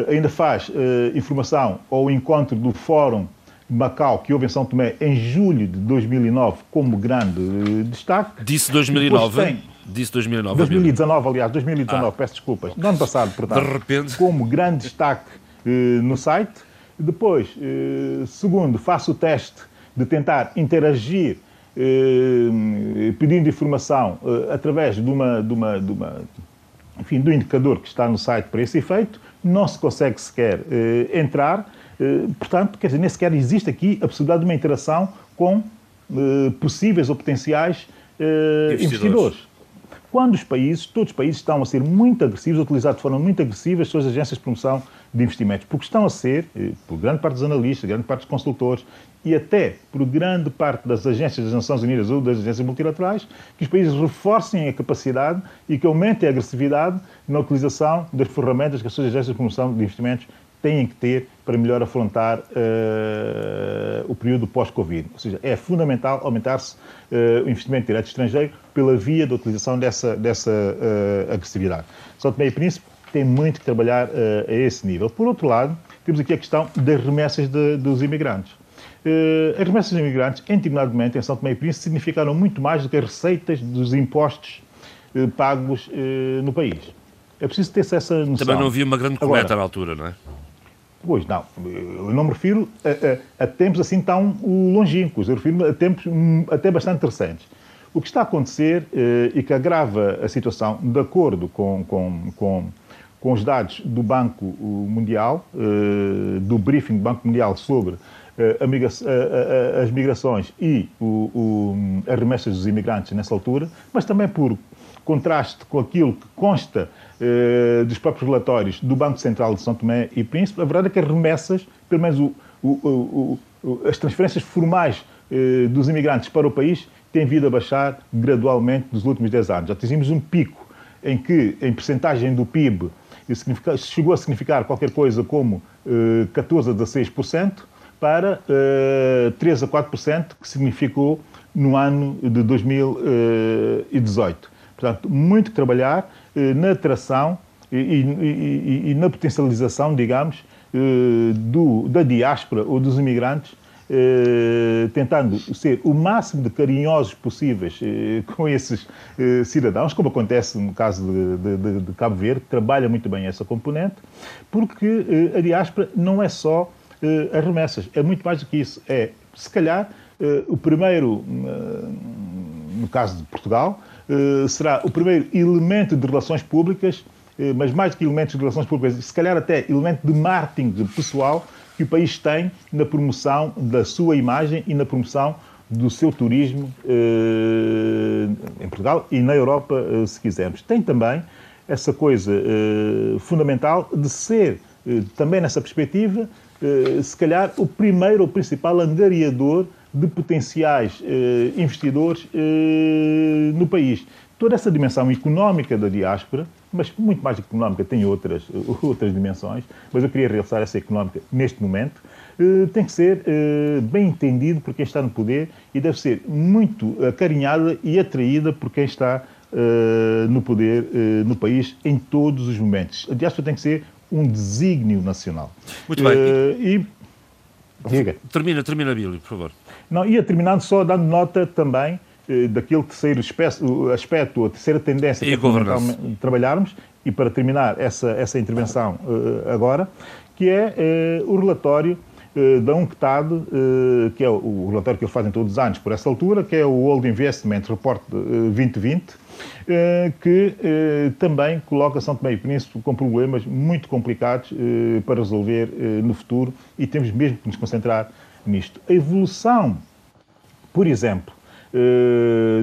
Speaker 6: ainda faz uh, informação ao encontro do Fórum Macau, que houve em São Tomé em julho de 2009, como grande uh, destaque.
Speaker 2: Disse 2009? Tem, Disse 2009.
Speaker 6: 2019, aliás, 2019, ah. peço desculpas. No ano passado, portanto.
Speaker 2: De repente.
Speaker 6: Como grande destaque no site. Depois, segundo, faço o teste de tentar interagir pedindo informação através de uma, de uma, de uma enfim, do indicador que está no site para esse efeito, não se consegue sequer eh, entrar, eh, portanto, quer dizer, nem sequer existe aqui a possibilidade de uma interação com eh, possíveis ou potenciais investidores. investidores. Quando os países, todos os países estão a ser muito agressivos, a utilizar de forma muito agressiva as suas agências de promoção de investimentos, porque estão a ser, por grande parte dos analistas, grande parte dos consultores e até por grande parte das agências das Nações Unidas ou das agências multilaterais, que os países reforcem a capacidade e que aumentem a agressividade na utilização das ferramentas que as suas agências de promoção de investimentos têm que ter para melhor afrontar uh, o período pós-Covid. Ou seja, é fundamental aumentar-se uh, o investimento direto estrangeiro pela via da utilização dessa, dessa uh, agressividade. Só Tomé e Príncipe tem muito que trabalhar a esse nível. Por outro lado, temos aqui a questão das remessas de, dos imigrantes. As remessas de imigrantes, em determinado momento, em São Tomé e Príncipe, significaram muito mais do que as receitas dos impostos uh, pagos uh, no país. É preciso ter essa noção.
Speaker 2: Também não havia uma grande coleta Agora, na altura, não é?
Speaker 6: Pois não, eu não me refiro a, a, a tempos assim tão longínquos, eu refiro-me a tempos hum, até bastante recentes. O que está a acontecer e que agrava a situação, de acordo com, com, com, com os dados do Banco Mundial, do briefing do Banco Mundial sobre as migrações e o, o, as remessas dos imigrantes nessa altura, mas também por contraste com aquilo que consta eh, dos próprios relatórios do Banco Central de São Tomé e Príncipe, a verdade é que as remessas, pelo menos o, as transferências formais eh, dos imigrantes para o país, têm vindo a baixar gradualmente nos últimos 10 anos. Já tivemos um pico em que, em percentagem do PIB, chegou a significar qualquer coisa como eh, 14 a 16%, para uh, 3 a 4%, que significou no ano de 2018. Portanto, muito trabalhar uh, na atração e, e, e, na potencialização, digamos, do, da diáspora ou dos imigrantes, tentando ser o máximo de carinhosos possíveis com esses cidadãos, como acontece no caso de, de, de Cabo Verde, que trabalha muito bem essa componente, porque a diáspora não é só uh, as remessas. É muito mais do que isso. É, se calhar, uh, o primeiro, uh, no caso de Portugal, será o primeiro elemento de relações públicas, mas mais do que elementos de relações públicas, se calhar até elemento de marketing pessoal que o país tem na promoção da sua imagem e na promoção do seu turismo em Portugal e na Europa, se quisermos. Tem também essa coisa fundamental de ser, também nessa perspectiva, eh, se calhar, o primeiro ou principal angariador de potenciais eh, investidores eh, no país. Toda essa dimensão económica da diáspora, mas muito mais económica, tem outras, outras dimensões, mas eu queria realçar essa económica neste momento, tem que ser bem entendido por quem está no poder e deve ser muito acarinhada e atraída por quem está no poder no país em todos os momentos. A diáspora tem que ser um desígnio nacional.
Speaker 2: Muito bem.
Speaker 6: Uh, e...
Speaker 2: Diga. Termina, termina, Bílio, por favor.
Speaker 6: Não, ia terminando só dando nota também uh, daquele terceiro aspecto, a terceira tendência
Speaker 2: e
Speaker 6: que trabalharmos, e para terminar essa, essa intervenção uh, agora, que é o relatório da UNCTAD, que é o, o, relatório que eles fazem todos os anos por essa altura, que é o World Investment Report 2020, que também coloca São Tomé e Príncipe com problemas muito complicados para resolver no futuro e temos mesmo que nos concentrar nisto. A evolução, por exemplo,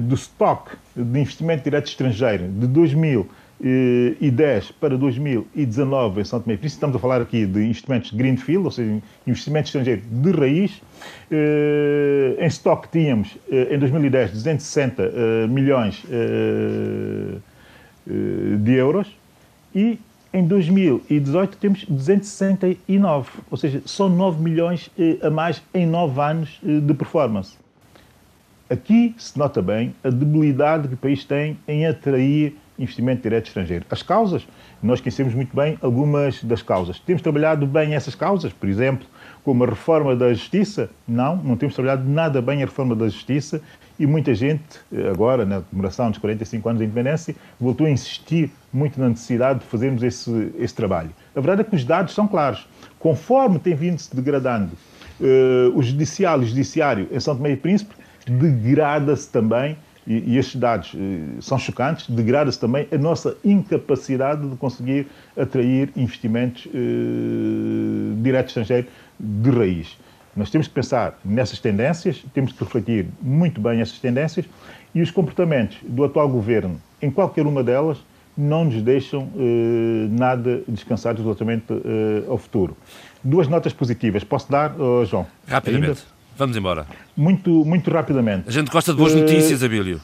Speaker 6: do estoque de investimento direto estrangeiro de 2000 e 10 para 2019 em São Tomé e Príncipe, estamos a falar aqui de investimentos greenfield, ou seja, investimento estrangeiro de raiz. Eh, em estoque tínhamos, eh, em 2010, 260 eh, milhões de euros e em 2018 temos 269, ou seja, são 9 milhões a mais em 9 anos de performance. Aqui se nota bem a debilidade que o país tem em atrair investimento direto estrangeiro. As causas, nós conhecemos muito bem algumas das causas. Temos trabalhado bem essas causas, por exemplo, como a reforma da justiça? Não, não temos trabalhado nada bem a reforma da justiça e muita gente, agora, na comemoração dos 45 anos da independência, voltou a insistir muito na necessidade de fazermos esse, esse trabalho. A verdade é que os dados são claros. Conforme tem vindo-se degradando uh, o judicial e o judiciário em São Tomé e Príncipe, degrada-se também e, e estes dados eh, são chocantes, degrada-se também a nossa incapacidade de conseguir atrair investimentos eh, direto estrangeiro de raiz. Nós temos que pensar nessas tendências, temos que refletir muito bem essas tendências e os comportamentos do atual governo, em qualquer uma delas, não nos deixam eh, nada descansados relativamente eh, ao futuro. Duas notas positivas. Posso dar, oh, João?
Speaker 2: Rapidamente. Ainda? Vamos embora.
Speaker 6: Muito, muito rapidamente.
Speaker 2: A gente gosta de boas notícias, uh, Abílio.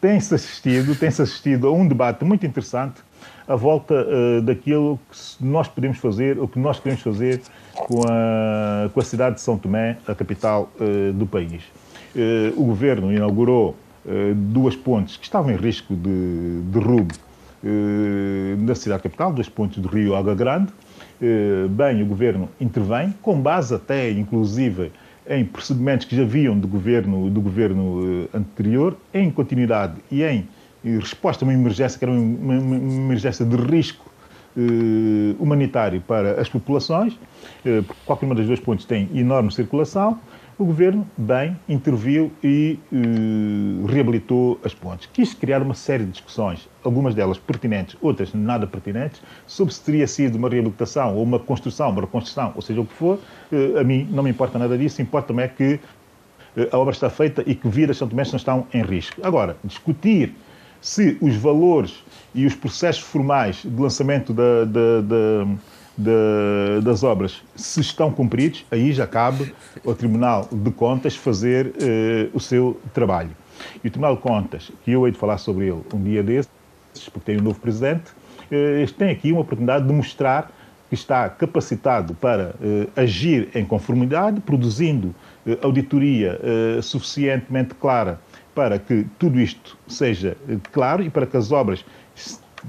Speaker 6: Tem-se assistido, tem assistido a um debate muito interessante à volta uh, daquilo que nós podemos fazer, o que nós queremos fazer com a, com a cidade de São Tomé, a capital uh, do país. O governo inaugurou duas pontes que estavam em risco de derrubo na cidade capital, duas pontes do Rio Água Grande. bem, o governo intervém, com base até, inclusive, em procedimentos que já haviam do governo, do governo eh, anterior, em continuidade e em resposta a uma emergência que era uma, uma, uma emergência de risco eh, humanitário para as populações, eh, porque qualquer uma das duas pontes tem enorme circulação, o governo, bem, interviu e uh, reabilitou as pontes. Quis criar uma série de discussões, algumas delas pertinentes, outras nada pertinentes, sobre se teria sido uma reabilitação ou uma construção, uma reconstrução, ou seja, o que for. Uh, a mim não me importa nada disso, importa-me é que uh, a obra está feita e que vidas São Tomé não estão em risco. Agora, discutir se os valores e os processos formais de lançamento da, da, da de, das obras, se estão cumpridos, aí já cabe ao Tribunal de Contas fazer eh, o seu trabalho. E o Tribunal de Contas, que eu hei de falar sobre ele um dia desses, porque tem um novo presidente, eh, tem aqui uma oportunidade de mostrar que está capacitado para eh, agir em conformidade, produzindo auditoria suficientemente clara para que tudo isto seja claro e para que as obras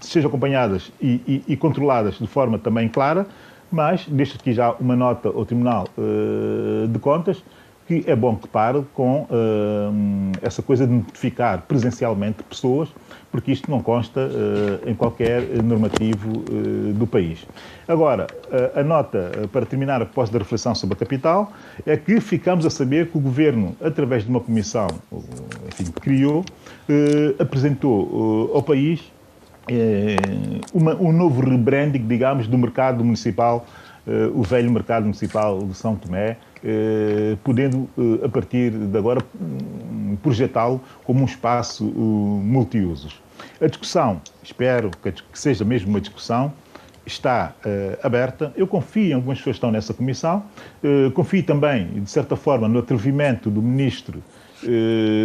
Speaker 6: sejam acompanhadas e, e, e, controladas de forma também clara, mas deixo aqui já uma nota ao Tribunal uh, de Contas que é bom que pare com uh, essa coisa de notificar presencialmente pessoas, porque isto não consta uh, em qualquer normativo do país. Agora, a nota, para terminar, após da reflexão sobre a capital, é que ficamos a saber que o Governo, através de uma comissão enfim, que criou, apresentou ao país uma, um novo rebranding, digamos, do mercado municipal, uh, o velho mercado municipal de São Tomé, uh, podendo, uh, a partir de agora, um, projetá-lo como um espaço multiusos. A discussão, espero que, seja mesmo uma discussão, está aberta. Eu confio em algumas pessoas que estão nessa comissão, confio também, de certa forma, no atrevimento do Ministro eh,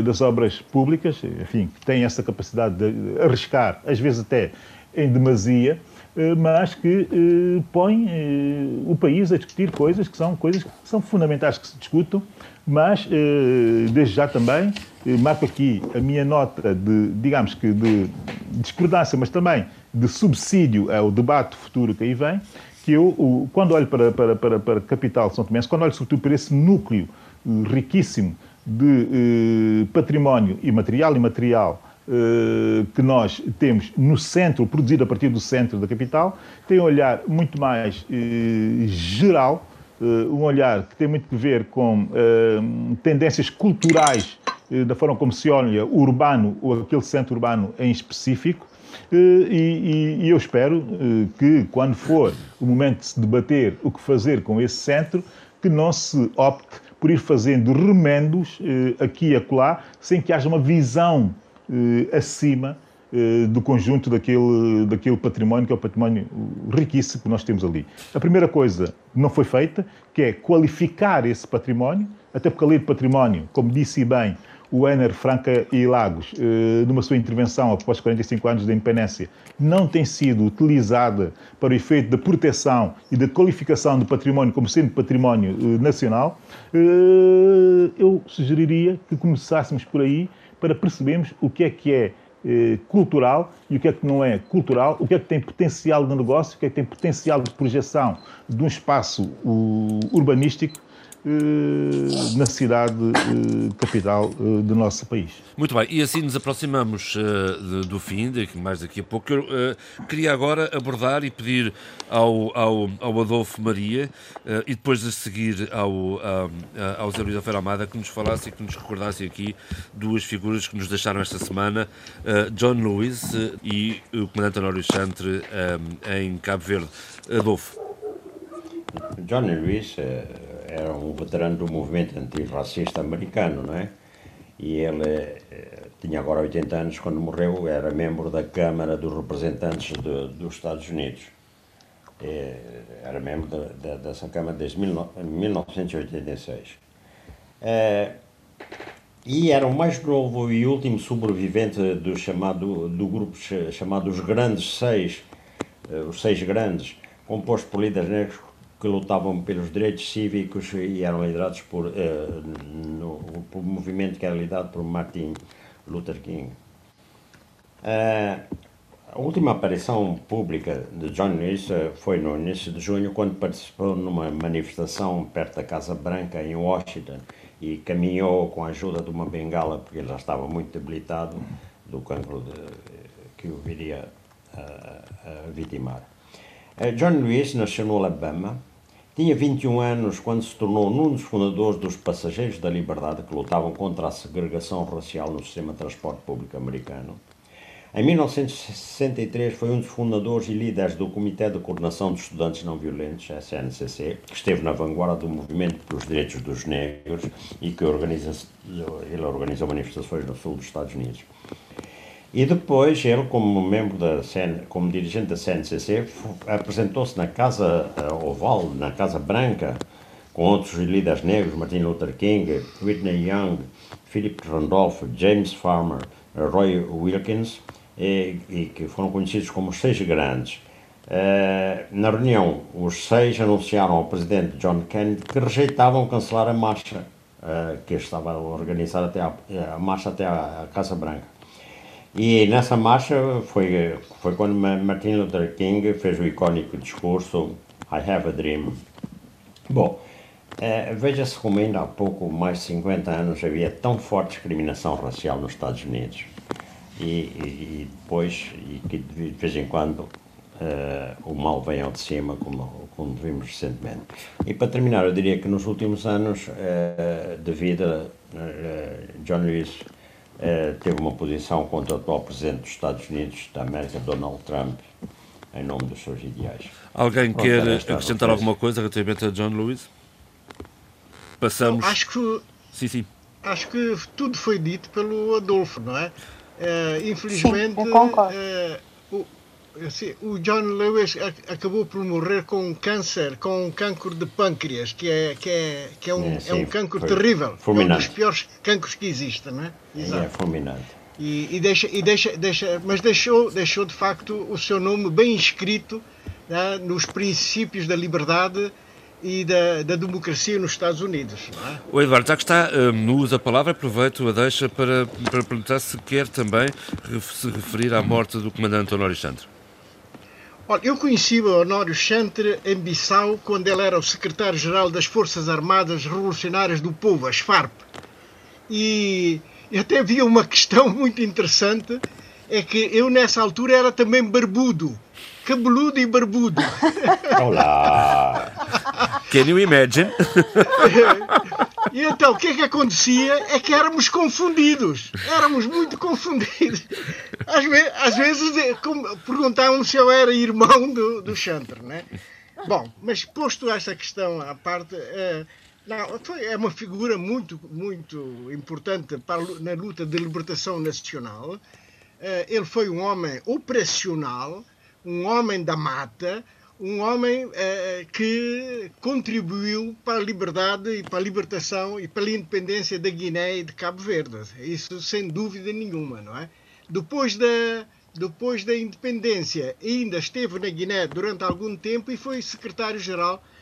Speaker 6: das obras públicas, enfim, que têm essa capacidade de arriscar, às vezes até em demasia, eh, mas que eh, põe o país a discutir coisas que são coisas que são fundamentais que se discutam, mas desde já também marco aqui a minha nota de, digamos que de discordância, mas também de subsídio ao debate futuro que aí vem, que eu, quando olho para, para, para, para a capital São Tomé, quando olho sobretudo para esse núcleo riquíssimo de eh, património imaterial e imaterial eh, que nós temos no centro, produzido a partir do centro da capital, tem um olhar muito mais eh, geral um olhar que tem muito a ver com tendências culturais da forma como se olha o urbano ou aquele centro urbano em específico. E, e, e eu espero que, quando for o momento de se debater o que fazer com esse centro, que não se opte por ir fazendo remendos aqui e acolá, sem que haja uma visão acima eh, do conjunto daquele, daquele património, que é o património riquíssimo que nós temos ali. A primeira coisa não foi feita, que é qualificar esse património, até porque a lei de património, como disse bem o Ener Franca e Lagos, eh, numa sua intervenção após 45 anos da independência, não tem sido utilizada para o efeito da proteção e da qualificação do património como sendo património eh, nacional, eu sugeriria que começássemos por aí para percebermos o que é que é eh, cultural e o que é que não é cultural, o que é que tem potencial de negócio, o que é que tem potencial de projeção de um espaço urbanístico eh, na cidade eh, capital eh, do nosso país.
Speaker 2: Muito bem, e assim nos aproximamos do fim, mais daqui a pouco. Eu queria agora abordar e pedir ao, ao, ao Adolfo Maria e depois de seguir ao, ao Zé Luís Alfeira Amada que nos falasse e que nos recordasse aqui duas figuras que nos deixaram esta semana, John Lewis e o comandante Honório Chantre em Cabo Verde. Adolfo.
Speaker 4: John Lewis era um veterano do movimento antirracista americano, não é? E ele eh, tinha agora 80 anos quando morreu, era membro da Câmara dos Representantes de, dos Estados Unidos. Eh, era membro de, de, dessa Câmara desde 1986. É, e era o mais novo e último sobrevivente do, chamado, do grupo chamado Os Grandes Seis, eh, os Seis Grandes, composto por líderes negros que lutavam pelos direitos cívicos e eram liderados por, uh, no, por um movimento que era liderado por Martin Luther King. Uh, a última aparição pública de John Lewis uh, foi no início de junho, quando participou numa manifestação perto da Casa Branca, em Washington, e caminhou com a ajuda de uma bengala, porque ele já estava muito debilitado do cancro de, que o viria a vitimar. John Lewis nasceu no Alabama tinha 21 anos quando se tornou um dos fundadores dos Passageiros da Liberdade que lutavam contra a segregação racial no sistema de transporte público americano. Em 1963 foi um dos fundadores e líderes do Comitê de Coordenação de Estudantes Não Violentos, SNCC, que esteve na vanguarda do movimento pelos direitos dos negros e que organiza, ele organizou manifestações no sul dos Estados Unidos. E depois ele, como membro da CN, como dirigente da CNCC, apresentou-se na Casa eh, Oval, na Casa Branca, com outros líderes negros, Martin Luther King, Whitney Young, Philip Randolph, James Farmer, Roy Wilkins, e, e que foram conhecidos como os Seis Grandes. Uh, na reunião, os seis anunciaram ao presidente John Kennedy que rejeitavam cancelar a marcha uh, que estava a organizar até a, marcha até a Casa Branca. E nessa marcha foi, foi quando Martin Luther King fez o icónico discurso I have a dream. Bom, é, veja-se como ainda há pouco, mais de 50 anos, havia tão forte discriminação racial nos Estados Unidos. E, e, e depois, e que de vez em quando, Uh, o mal vem ao de cima, como, como vimos recentemente. E para terminar, eu diria que nos últimos anos, uh, devido a uh, John Lewis teve uma posição contra o atual presidente dos Estados Unidos da América, Donald Trump, em nome dos seus ideais.
Speaker 2: Alguém Pronto, quer acrescentar alguma coisa relativamente a John Lewis? Passamos.
Speaker 3: Acho que.
Speaker 2: Sim, sim.
Speaker 3: Acho que tudo foi dito pelo Adolfo, não é? Uh, infelizmente, sim, uh, Assim, o John Lewis acabou por morrer com um câncer, com um cancro de pâncreas, que é, que é, que é, um, é, sim, é um cancro terrível.
Speaker 4: Fulminante.
Speaker 3: É um dos piores cancros que existem, não é?
Speaker 4: é Exato. É fulminante.
Speaker 3: E, e, deixa, e deixa, deixa, mas deixou, deixou de facto o seu nome bem escrito né, nos princípios da liberdade e da, da, democracia nos Estados Unidos. Não é?
Speaker 2: O Eduardo, já que está um, no uso da palavra, aproveito a deixa para, para perguntar se quer também se referir à morte do comandante Honório Santos.
Speaker 3: Olha, eu conheci o Honório Chantre em Bissau quando ele era o secretário-geral das Forças Armadas Revolucionárias do Povo, as FARP. E, e até havia uma questão muito interessante, é que eu nessa altura era também barbudo, cabeludo e barbudo.
Speaker 4: Olá!
Speaker 2: Can you imagine?
Speaker 3: E então, o que é que acontecia? É que éramos confundidos. Éramos muito confundidos. Às, ve às vezes eh, perguntavam se eu era irmão do, do Chantre, né? Bom, mas posto esta questão à parte, é, não, foi, é uma figura muito, muito importante para, na luta de libertação nacional. É, ele foi um homem operacional, um homem da mata, um homem eh, que contribuiu para a liberdade e para a libertação e para a independência da Guiné e de Cabo Verde. Isso sem dúvida nenhuma, não é? Depois da, depois da independência, ainda esteve na Guiné durante algum tempo e foi secretário-geral eh,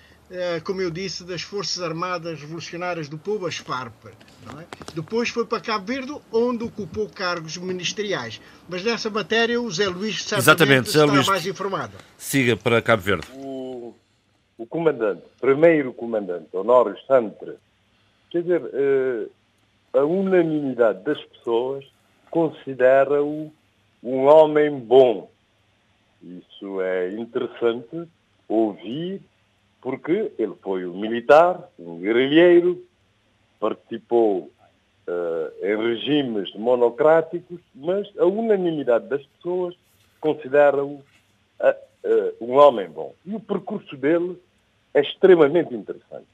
Speaker 3: como eu disse, das Forças Armadas Revolucionárias do Povo, as FARP. É? Depois foi para Cabo Verde, onde ocupou cargos ministeriais. Mas nessa matéria o Zé Luís
Speaker 2: Exatamente,
Speaker 3: está
Speaker 2: Luís,
Speaker 3: mais informado.
Speaker 2: Siga para Cabo Verde.
Speaker 7: O, o comandante, primeiro comandante, Honório Santre, quer dizer, eh, a unanimidade das pessoas considera-o um homem bom. Isso é interessante ouvir porque ele foi um militar, um guerrilheiro, participou uh, em regimes monocráticos, mas a unanimidade das pessoas considera-o uh, um homem bom. E o percurso dele é extremamente interessante.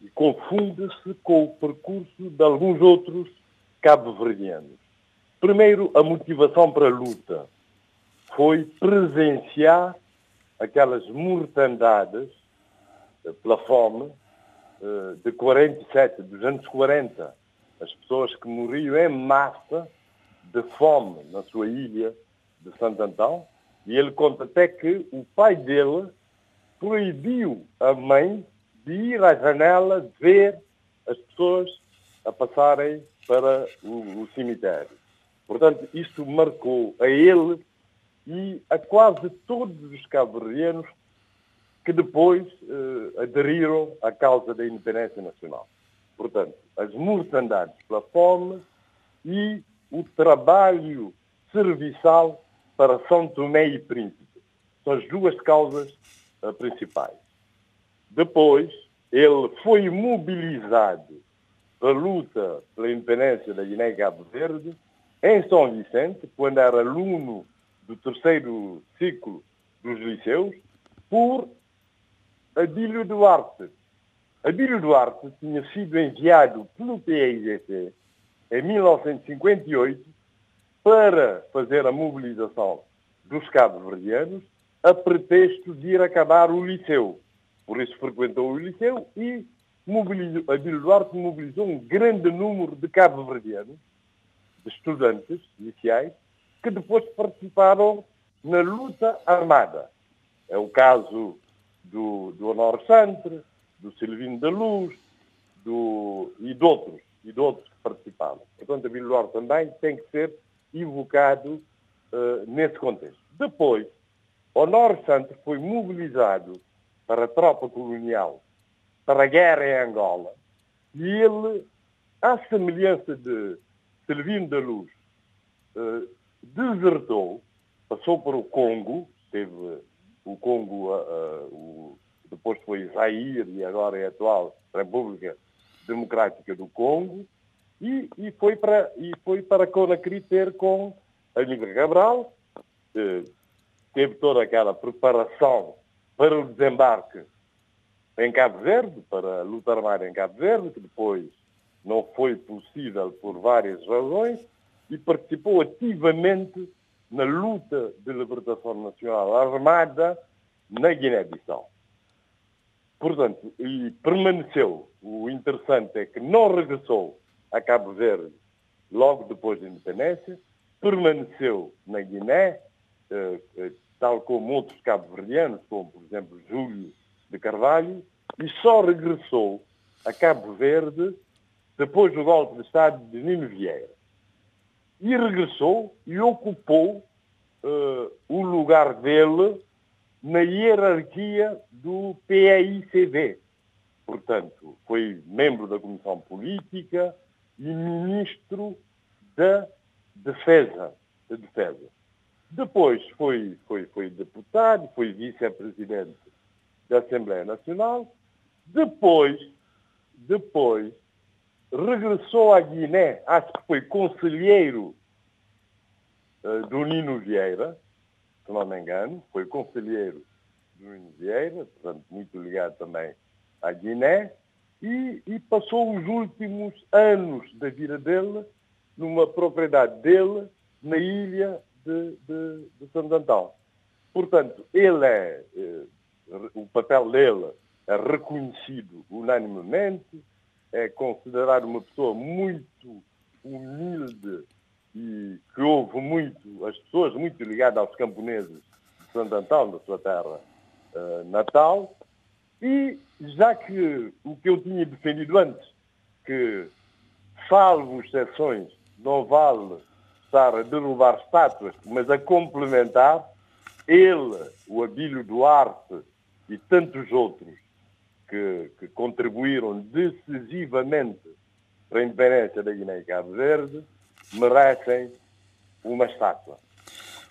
Speaker 7: E confunde-se com o percurso de alguns outros cabo-verdianos. Primeiro, a motivação para a luta foi presenciar aquelas mortandades pela fome eh, de 47, dos anos 40. As pessoas que morriam em massa de fome na sua ilha de Santo Antão. E ele conta até que o pai dele proibiu a mãe de ir à janela ver as pessoas a passarem para o, o cemitério. Portanto, isto marcou a ele e a quase todos os cabo-verdianos que depois eh, aderiram à causa da independência nacional. Portanto, as mortandades pela fome e o trabalho serviçal para São Tomé e Príncipe. São as duas causas uh, principais. Depois, ele foi mobilizado para a luta pela independência da Guiné-Cabo Verde em São Vicente, quando era aluno do terceiro ciclo dos liceus, por Abílio Duarte. Abílio Duarte tinha sido enviado pelo PIGC em 1958 para fazer a mobilização dos cabo-verdianos a pretexto de ir acabar o liceu. Por isso frequentou o liceu e Abílio Duarte mobilizou um grande número de cabo-verdianos, de estudantes iniciais, que depois participaram na luta armada. É o caso do, do Honor Santre, do Silvino da Luz do, e, de outros, e de outros que participaram. Portanto, a Vila também tem que ser evocado uh, nesse contexto. Depois, Honor Santre foi mobilizado para a tropa colonial, para a guerra em Angola, e ele, à semelhança de Silvino da Luz, uh, desertou, passou para o Congo, esteve o Congo, uh, o, depois foi Zaire e agora é a atual República Democrática do Congo, e, e, foi, para, e foi para Conakry ter com a Nigra Cabral, teve toda aquela preparação para o desembarque em Cabo Verde, para a luta armada em Cabo Verde, que depois não foi possível por várias razões, e participou ativamente na luta de libertação nacional armada na Guiné-Bissau. Portanto, e permaneceu. O interessante é que não regressou a Cabo Verde logo depois da independência, permaneceu na Guiné, eh, eh, tal como outros cabo-verdianos, como por exemplo Júlio de Carvalho, e só regressou a Cabo Verde depois do golpe de Estado de Nino Vieira e regressou e ocupou uh, o lugar dele na hierarquia do PAICV. Portanto, foi membro da Comissão Política e ministro da Defesa. Da defesa. Depois foi, foi, foi deputado, foi vice-presidente da Assembleia Nacional. Depois, depois, regressou à Guiné, acho que foi conselheiro uh, do Nino Vieira, se não me engano, foi conselheiro do Nino Vieira, portanto, muito ligado também à Guiné, e, e passou os últimos anos da vida dele numa propriedade dele na ilha de, de, de Santo Antão. Portanto, ele é, eh, o papel dele é reconhecido unanimemente, é considerado uma pessoa muito humilde e que houve muito, as pessoas muito ligadas aos camponeses de Santo Antão, da sua terra uh, natal, e já que o que eu tinha defendido antes, que salvo exceções, não vale estar a derrubar estátuas, mas a complementar, ele, o Abílio Duarte e tantos outros que, que contribuíram decisivamente para a independência da Guiné e Cabo Verde, merecem uma estátua.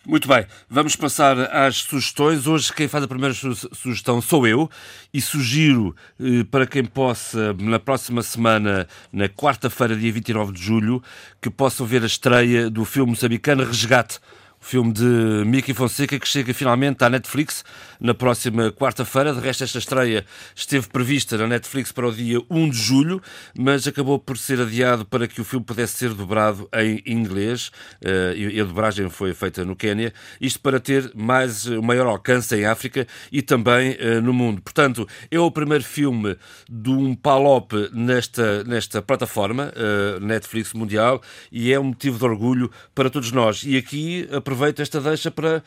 Speaker 2: Muito bem, vamos passar às sugestões. Hoje quem faz a primeira sugestão sou eu e sugiro eh, para quem possa, na próxima semana, na quarta-feira, dia 29 de julho, que possam ver a estreia do filme moçambicano Resgate filme de Mickey Fonseca que chega finalmente à Netflix na próxima quarta-feira. De resto, esta estreia esteve prevista na Netflix para o dia 1 de julho, mas acabou por ser adiado para que o filme pudesse ser dobrado em inglês eh, e a dobragem foi feita no Quênia. Isto para ter mais, o maior alcance em África e também eh, no mundo. Portanto, é o primeiro filme de um palop nesta, nesta plataforma eh, Netflix mundial e é um motivo de orgulho para todos nós. E aqui aproveito esta deixa para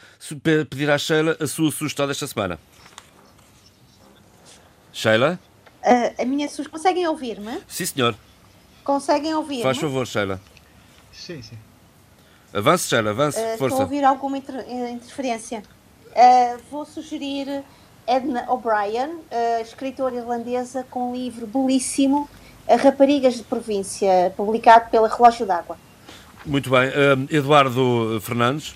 Speaker 2: pedir à Sheila a sua sugestão desta semana. Sheila?
Speaker 5: Uh, a minha sugestão. Conseguem ouvir-me?
Speaker 2: Sim, senhor.
Speaker 5: Conseguem ouvir-me?
Speaker 2: Faz favor, Sheila.
Speaker 3: Sim, sim.
Speaker 2: Avance, Sheila, avance, uh, força.
Speaker 5: Estou a ouvir alguma inter eh, interferência. Uh, vou sugerir Edna O'Brien, uh, escritora irlandesa, com um livro belíssimo, Raparigas de Província, publicado pela Relógio d'Água.
Speaker 2: Muito bem. Uh, Eduardo Fernandes.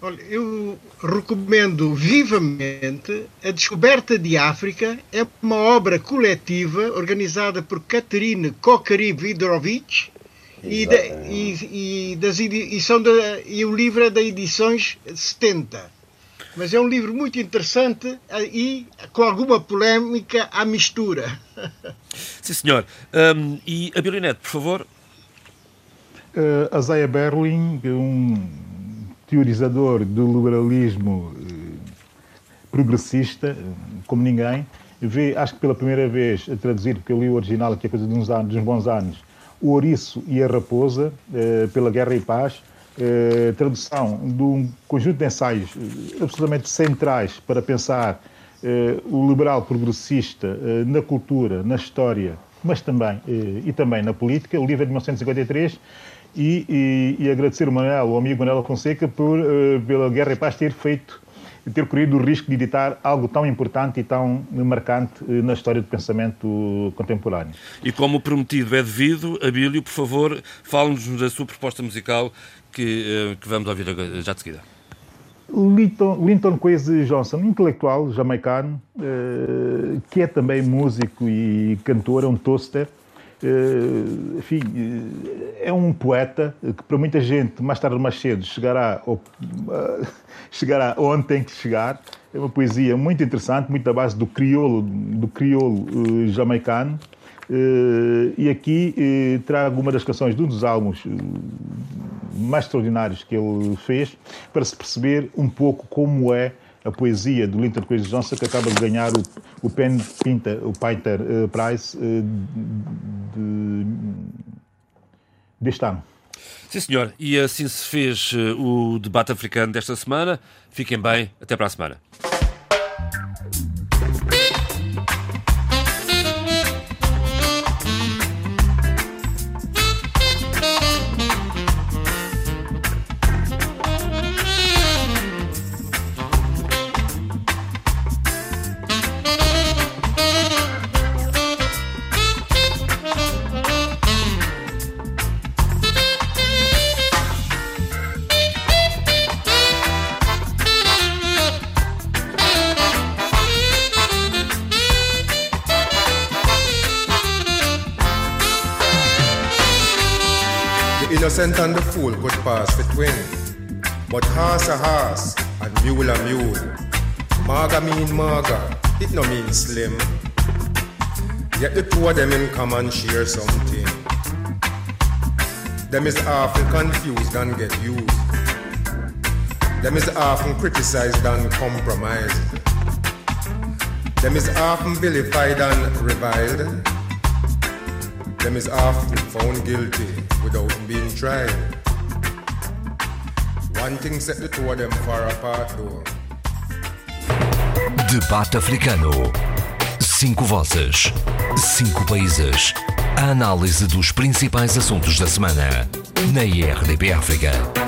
Speaker 3: Olha, eu recomendo vivamente A Descoberta de África. É uma obra coletiva organizada por Caterine Kokari Vidorovic e, da, e, e, das, e, são da, e o livro é da edições 70. Mas é um livro muito interessante eh, e com alguma polémica à mistura.
Speaker 2: Sim, senhor. Um, e a Biolinete, por favor
Speaker 6: uh, eh, Isaiah Berlin, um teorizador do liberalismo uh, progressista, como ninguém, vê, acho que pela primeira vez, a traduzir, porque eu li o original aqui a coisa de uns, anos, de uns bons anos, O Ouriço e a Raposa, uh, pela Guerra e Paz, uh, tradução de um conjunto de ensaios absolutamente centrais para pensar o liberal progressista na cultura, na história, mas também, e também na política. O livro é de 1953 e, e, e agradecer o Manuel, o amigo Manuel Fonseca, por, uh, pela Guerra e Paz ter feito, ter corrido o risco de editar algo tão importante e tão marcante uh, na história do pensamento contemporâneo.
Speaker 2: E como prometido é devido, Abílio, por favor, fale-nos da sua proposta musical que, uh, que vamos ouvir já de seguida.
Speaker 6: Linton, Linton Kwesi Johnson, intelectual jamaicano, que é também músico e cantor, é um toaster, enfim, uh, é um poeta que para muita gente, mais tarde ou mais cedo, chegará, uh, chegará onde tem que chegar. É uma poesia muito interessante, muito à base do crioulo, do crioulo jamaicano. e aqui trago uma das canções de um dos álbuns mais extraordinários que ele fez, para se perceber um pouco como é a poesia do Linton Kwesi Johnson, que acaba de ganhar o, o Pen Pinter, o Painter uh, Prize uh, de, deste ano.
Speaker 2: Sim, senhor. E assim se fez uh, o debate africano desta semana. Fiquem bem. Até para a semana.
Speaker 8: Could pass twin. But horse a horse and mule a mule. Maga mean maga, it no mean slim. Yet the two of them in common share something. Them is often confused and get used. Them is often criticized and compromised. Them is often vilified and reviled. Them is often found guilty without being tried. One thing set the two of them far apart though.
Speaker 1: Debate Africano. Cinco vozes. Cinco países. A análise dos principais assuntos da semana. Na IRDP África.